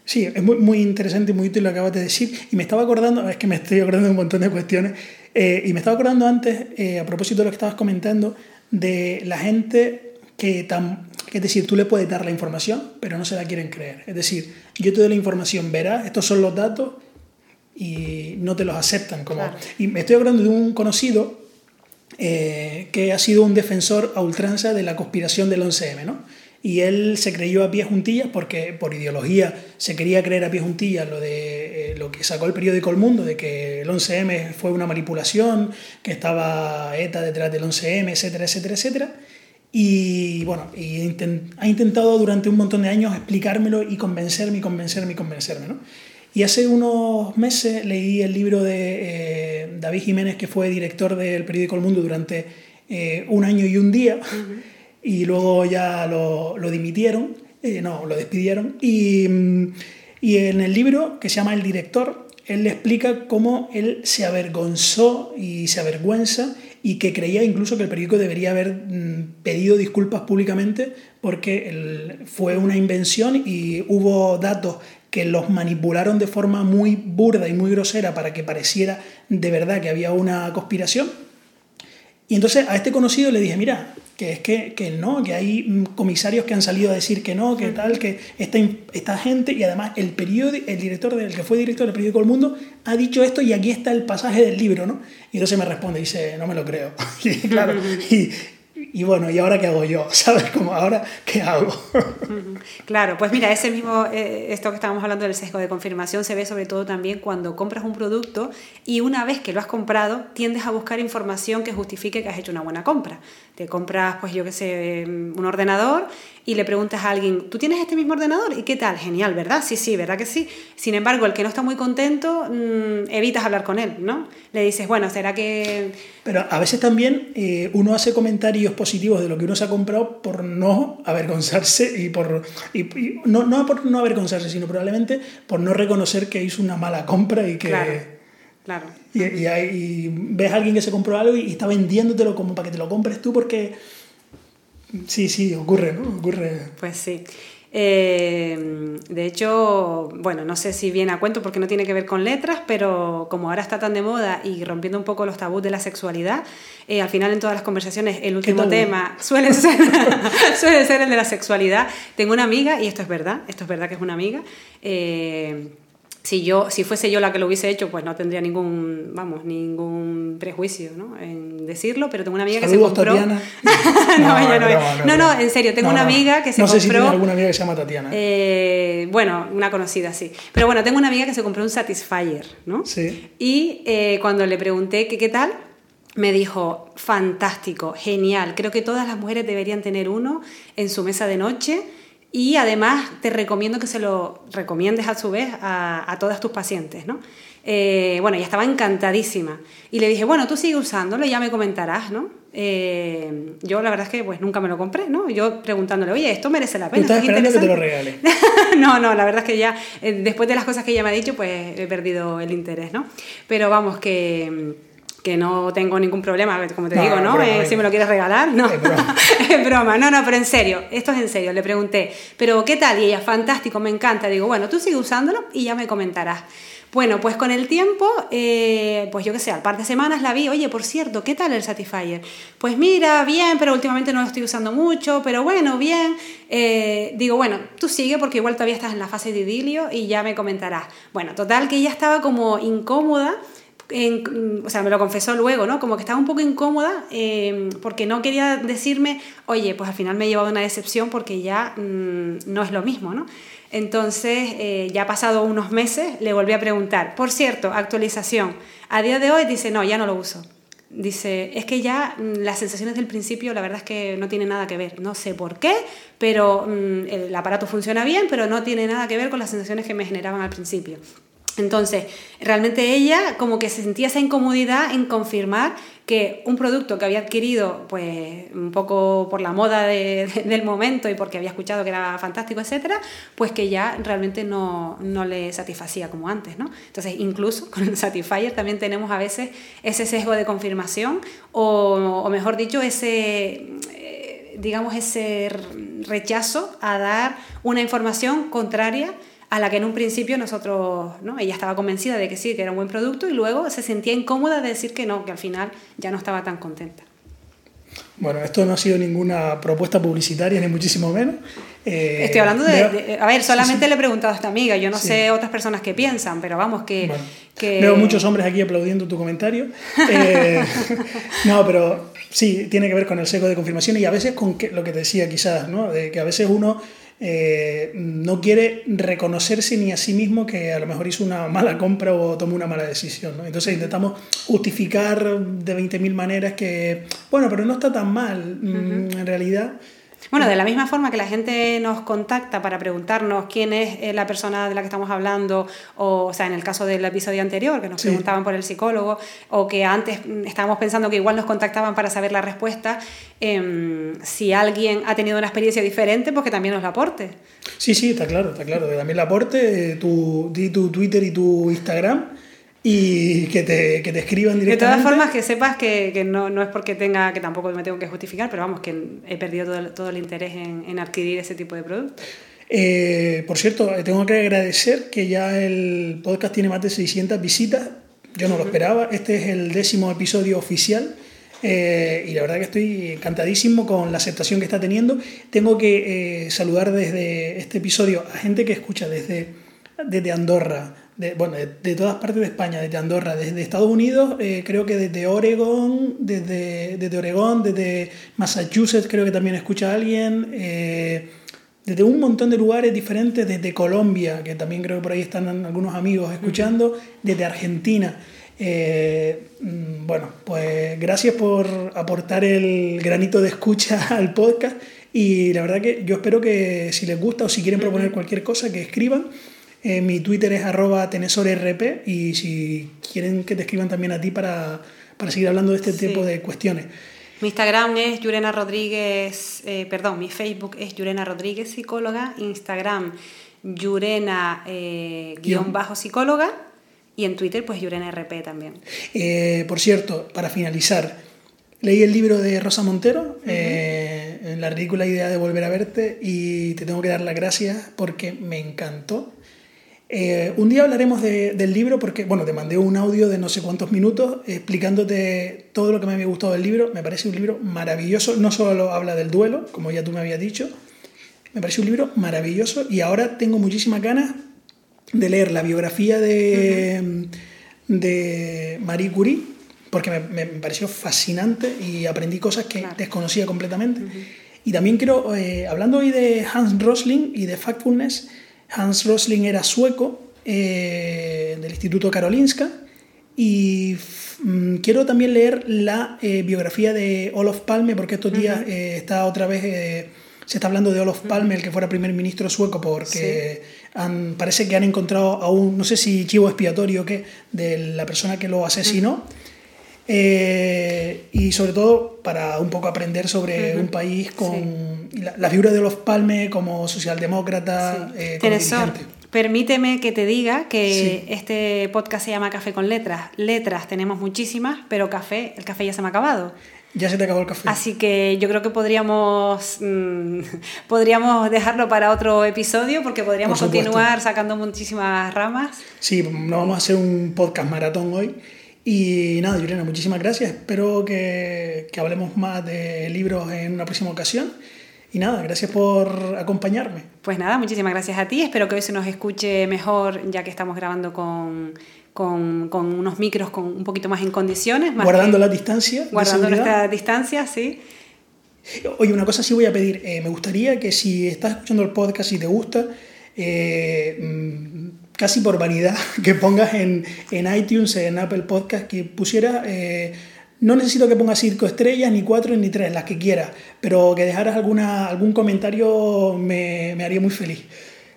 Speaker 1: sí, es muy, muy interesante y muy útil lo que acabas de decir. Y me estaba acordando, es que me estoy acordando de un montón de cuestiones. Eh, y me estaba acordando antes, eh, a propósito de lo que estabas comentando, de la gente que, tan, es decir, tú le puedes dar la información, pero no se la quieren creer. Es decir, yo te doy la información, verás, estos son los datos y no te los aceptan. Como, Y me estoy acordando de un conocido eh, que ha sido un defensor a ultranza de la conspiración del 11M, ¿no? Y él se creyó a pie juntillas porque por ideología se quería creer a pie juntillas lo de eh, lo que sacó el periódico El Mundo de que el 11M fue una manipulación, que estaba ETA detrás del 11M, etcétera, etcétera, etcétera. Y bueno, y ha intentado durante un montón de años explicármelo y convencerme y convencerme y convencerme, ¿no? Y hace unos meses leí el libro de eh, David Jiménez, que fue director del periódico El Mundo durante eh, un año y un día y luego ya lo, lo dimitieron, eh, no, lo despidieron. Y, y, en el libro, que se llama El director, él le explica cómo él se avergonzó y se avergüenza y que creía incluso que el periódico debería haber mm, pedido disculpas públicamente porque fue una invención y hubo datos que los manipularon de forma muy burda y muy grosera para que pareciera de verdad que había una conspiración. Y entonces a este conocido le dije, mira, que es que, que, no, que hay comisarios que han salido a decir que no, que tal, que esta, esta gente, y además el periódico, el director del que fue director del periódico El Mundo, ha dicho esto y aquí está el pasaje del libro, ¿no? Y entonces me responde, dice, no me lo creo. y claro, y, y bueno, ¿y ahora qué hago yo? ¿Sabes? Como ahora, ¿qué hago?
Speaker 2: Claro, pues mira, ese mismo, eh, esto que estábamos hablando del sesgo de confirmación se ve sobre todo también cuando compras un producto y una vez que lo has comprado, tiendes a buscar información que justifique que has hecho una buena compra. Te compras, pues yo qué sé, un ordenador y le preguntas a alguien, ¿tú tienes este mismo ordenador? ¿Y qué tal? Genial, ¿verdad? Sí, sí, ¿verdad que sí? Sin embargo, el que no está muy contento, mm, evitas hablar con él, ¿no? Le dices, bueno, ¿será que...?
Speaker 1: Pero a veces también eh, uno hace comentarios positivos de lo que uno se ha comprado por no avergonzarse y por... Y, no, no por no avergonzarse, sino probablemente por no reconocer que hizo una mala compra y que...
Speaker 2: Claro. Claro.
Speaker 1: Y, y, ves a alguien que se compró algo y está vendiéndotelo como para que te lo compres tú porque Sí, sí, ocurre, ¿no? Ocurre.
Speaker 2: Pues sí. Eh, de hecho, bueno, no sé si viene a cuento porque no tiene que ver con letras, pero como ahora está tan de moda y rompiendo un poco los tabús de la sexualidad, eh, al final en todas las conversaciones el último tema suele ser, suele ser el de la sexualidad. Tengo una amiga, y esto es verdad, esto es verdad que es una amiga, eh, si yo si fuese yo la que lo hubiese hecho pues no tendría ningún vamos ningún prejuicio ¿no? en decirlo pero tengo una amiga que se compró no, no, no, no, no, en serio tengo una amiga que se compró
Speaker 1: no sé si tiene alguna amiga que se llama Tatiana.
Speaker 2: eh, bueno una conocida sí. Pero bueno tengo una amiga que se compró un Satisfyer no
Speaker 1: sí.
Speaker 2: Y eh, cuando le pregunté que qué tal me dijo fantástico genial. Creo que todas las mujeres deberían tener uno en su mesa de noche y además te recomiendo que se lo recomiendes a su vez a, todas tus pacientes, ¿no? Eh, bueno, ella estaba encantadísima. Y le dije, bueno, tú sigue usándolo y ya me comentarás, ¿no? Eh, yo la verdad es que pues nunca me lo compré, ¿no? Yo preguntándole, oye, esto merece la pena.
Speaker 1: ¿Estás esperando que te lo regale?
Speaker 2: no, no, la verdad es que ya, eh, después de las cosas que ella me ha dicho, pues he perdido el interés, ¿no? Pero vamos, que que no tengo ningún problema, como te digo, ¿no? Eh, si me lo quieres regalar, no. Es broma. no, no, pero en serio, esto es en serio. Le pregunté, ¿pero qué tal? Y ella, fantástico, me encanta. Digo, bueno, tú sigue usándolo y ya me comentarás. Bueno, pues con el tiempo, eh, pues yo qué sé, al par de semanas la vi, oye, por cierto, ¿qué tal el Satisfyer? Pues mira, bien, pero últimamente no lo estoy usando mucho, pero bueno, bien. Eh, digo, bueno, tú sigue porque igual todavía estás en la fase de idilio y ya me comentarás. Bueno, total que ella estaba como incómoda o sea, me lo confesó luego, ¿no? Como que estaba un poco incómoda em, porque no quería decirme, oye, pues al final me he llevado una decepción porque ya mm, no es lo mismo, ¿no? Entonces, eh, ya pasado unos meses, le volví a preguntar, por cierto, actualización. A día de hoy dice, no, ya no lo uso. Dice, es que ya mm, las sensaciones del principio, la verdad es que no tienen nada que ver. No sé por qué, pero mm, el aparato funciona bien, pero no tiene nada que ver con las sensaciones que me generaban al principio. Entonces, realmente ella como que se sentía esa incomodidad en confirmar que un producto que había adquirido pues un poco por la moda del momento y porque había escuchado que era fantástico, etcétera, pues que ya realmente no, le satisfacía como antes, ¿no? Entonces, incluso con el Satisfyer también tenemos a veces ese sesgo de confirmación o, o mejor dicho, ese eh, digamos ese rechazo a dar una información contraria a la que en un principio nosotros, ¿no? ella estaba convencida de que sí, que era un buen producto y luego se sentía incómoda de decir que no, que al final ya no estaba tan contenta.
Speaker 1: Bueno, esto no ha sido ninguna propuesta publicitaria, ni muchísimo menos.
Speaker 2: Eh, Estoy hablando de, A ver, solamente le he preguntado a esta amiga, yo no sé otras personas que piensan, pero vamos, que,
Speaker 1: Veo muchos hombres aquí aplaudiendo tu comentario. Eh, no, pero sí, tiene que ver con el seco de confirmación y a veces con que, lo que te decía quizás, ¿no? De que a veces uno eh, no quiere reconocerse ni a sí mismo que a lo mejor hizo una mala compra o tomó una mala decisión. ¿no? Entonces intentamos justificar de 20.000 maneras que, bueno, pero no está tan mal. Mm, en realidad
Speaker 2: bueno, de la misma forma que la gente nos contacta para preguntarnos quién es eh, la persona de la que estamos hablando, o, o sea, en el caso del episodio anterior, que nos preguntaban por el psicólogo, o que antes estábamos pensando que igual nos contactaban para saber la respuesta, em, si alguien ha tenido una experiencia diferente, pues que también nos la aporte.
Speaker 1: Sí, sí, está claro, está claro. También la aporte, eh, tu, tu Twitter y tu Instagram y que te, que te escriban directamente.
Speaker 2: De todas formas, que sepas que, que no, no, es porque tenga, que tampoco me tengo que justificar, pero vamos, que he perdido todo el, todo el interés en, en, adquirir ese tipo de productos.
Speaker 1: Eh, por cierto, tengo que agradecer que ya el podcast tiene más de 600 visitas. Yo no lo esperaba. Este es el décimo episodio oficial. Eh, y la verdad que estoy encantadísimo con la aceptación que está teniendo. Tengo que eh, saludar desde este episodio a gente que escucha desde, desde Andorra, de, bueno, de, todas partes de España, desde Andorra, desde Estados Unidos, eh, creo que desde Oregon, desde, desde Oregón, desde Massachusetts creo que también escucha a alguien, eh, desde un montón de lugares diferentes, desde Colombia, que también creo que por ahí están algunos amigos escuchando, desde Argentina. Eh, mm, bueno, pues gracias por aportar el granito de escucha al podcast y la verdad que yo espero que si les gusta o si quieren proponer cualquier cosa, que escriban. Eh, mi Twitter es arroba tenesorrp y si quieren que te escriban también a ti para, para seguir hablando de este tipo de cuestiones.
Speaker 2: Mi Instagram es Yurena Rodríguez, eh, perdón, mi Facebook es Yurena Rodríguez Psicóloga, Instagram Yurena eh, guion bajo psicóloga y en Twitter pues Yurena RP también.
Speaker 1: por cierto, para finalizar, leí el libro de Rosa Montero, La ridícula idea de volver a verte y te tengo que dar las gracias porque me encantó eh, un día hablaremos del libro porque, bueno, te mandé un audio de no sé cuántos minutos explicándote todo lo que me había gustado del libro. Me parece un libro maravilloso. No solo habla del duelo, como ya tú me habías dicho. Me parece un libro maravilloso y ahora tengo muchísimas ganas de leer la biografía de, de Marie Curie porque me, pareció fascinante y aprendí cosas que desconocía completamente. Y también quiero, eh, hablando hoy de Hans Rosling y de Factfulness, Hans Rosling era sueco eh, del Instituto Karolinska y mm, quiero también leer la eh, biografía de Olof Palme porque estos días eh, está otra vez se está hablando de Olof Palme, el que fuera primer ministro sueco, porque parece que han encontrado aún, no sé si chivo expiatorio o qué, de la persona que lo asesinó. Y sobre todo para un poco aprender sobre un país con la, figura de los Palme como socialdemócrata.
Speaker 2: Eh, permíteme que te diga que este podcast se llama Café con Letras. Letras tenemos muchísimas, pero café, el café ya se me ha acabado.
Speaker 1: Ya se te acabó el café.
Speaker 2: Así que yo creo que podríamos, mm, podríamos dejarlo para otro episodio porque podríamos continuar sacando muchísimas ramas.
Speaker 1: Sí, no vamos a hacer un podcast maratón hoy. Y nada, Juliana, muchísimas gracias. Espero que, que hablemos más de libros en una próxima ocasión. Y nada, gracias por acompañarme.
Speaker 2: Pues nada, muchísimas gracias a ti. Espero que hoy se nos escuche mejor ya que estamos grabando con, con, con unos micros con un poquito más en condiciones.
Speaker 1: guardando la distancia.
Speaker 2: Guardando nuestra distancia, sí.
Speaker 1: Oye, una cosa sí voy a pedir. Eh, me gustaría que si estás escuchando el podcast y te gusta, eh, mm, casi por vanidad, que pongas en, en, iTunes, en Apple Podcast, que pusiera... Eh, no necesito que pongas cinco estrellas, ni cuatro, ni tres, las que quieras, pero que dejaras alguna, algún comentario me, haría muy feliz.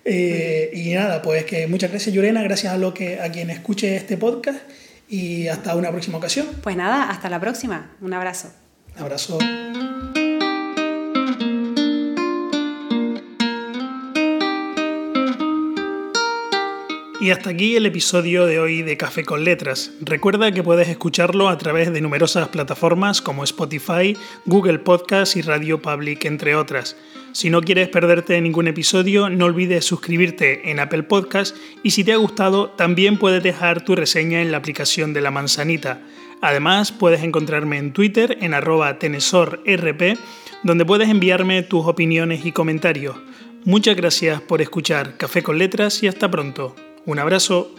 Speaker 1: Eh, y nada, pues que muchas gracias, Llorena, gracias a, lo que, a quien escuche este podcast y hasta una próxima ocasión.
Speaker 2: Pues nada, hasta la próxima. Un abrazo.
Speaker 1: Un abrazo. Y hasta aquí el episodio de hoy de Café con Letras. Recuerda que puedes escucharlo a través de numerosas plataformas como Spotify, Google Podcast y Radio Public, entre otras. Si no quieres perderte ningún episodio, no olvides suscribirte en Apple Podcast y si te ha gustado, también puedes dejar tu reseña en la aplicación de la manzanita. Además, puedes encontrarme en Twitter en arroba tenesorrp, donde puedes enviarme tus opiniones y comentarios. Muchas gracias por escuchar Café con Letras y hasta pronto. Un abrazo.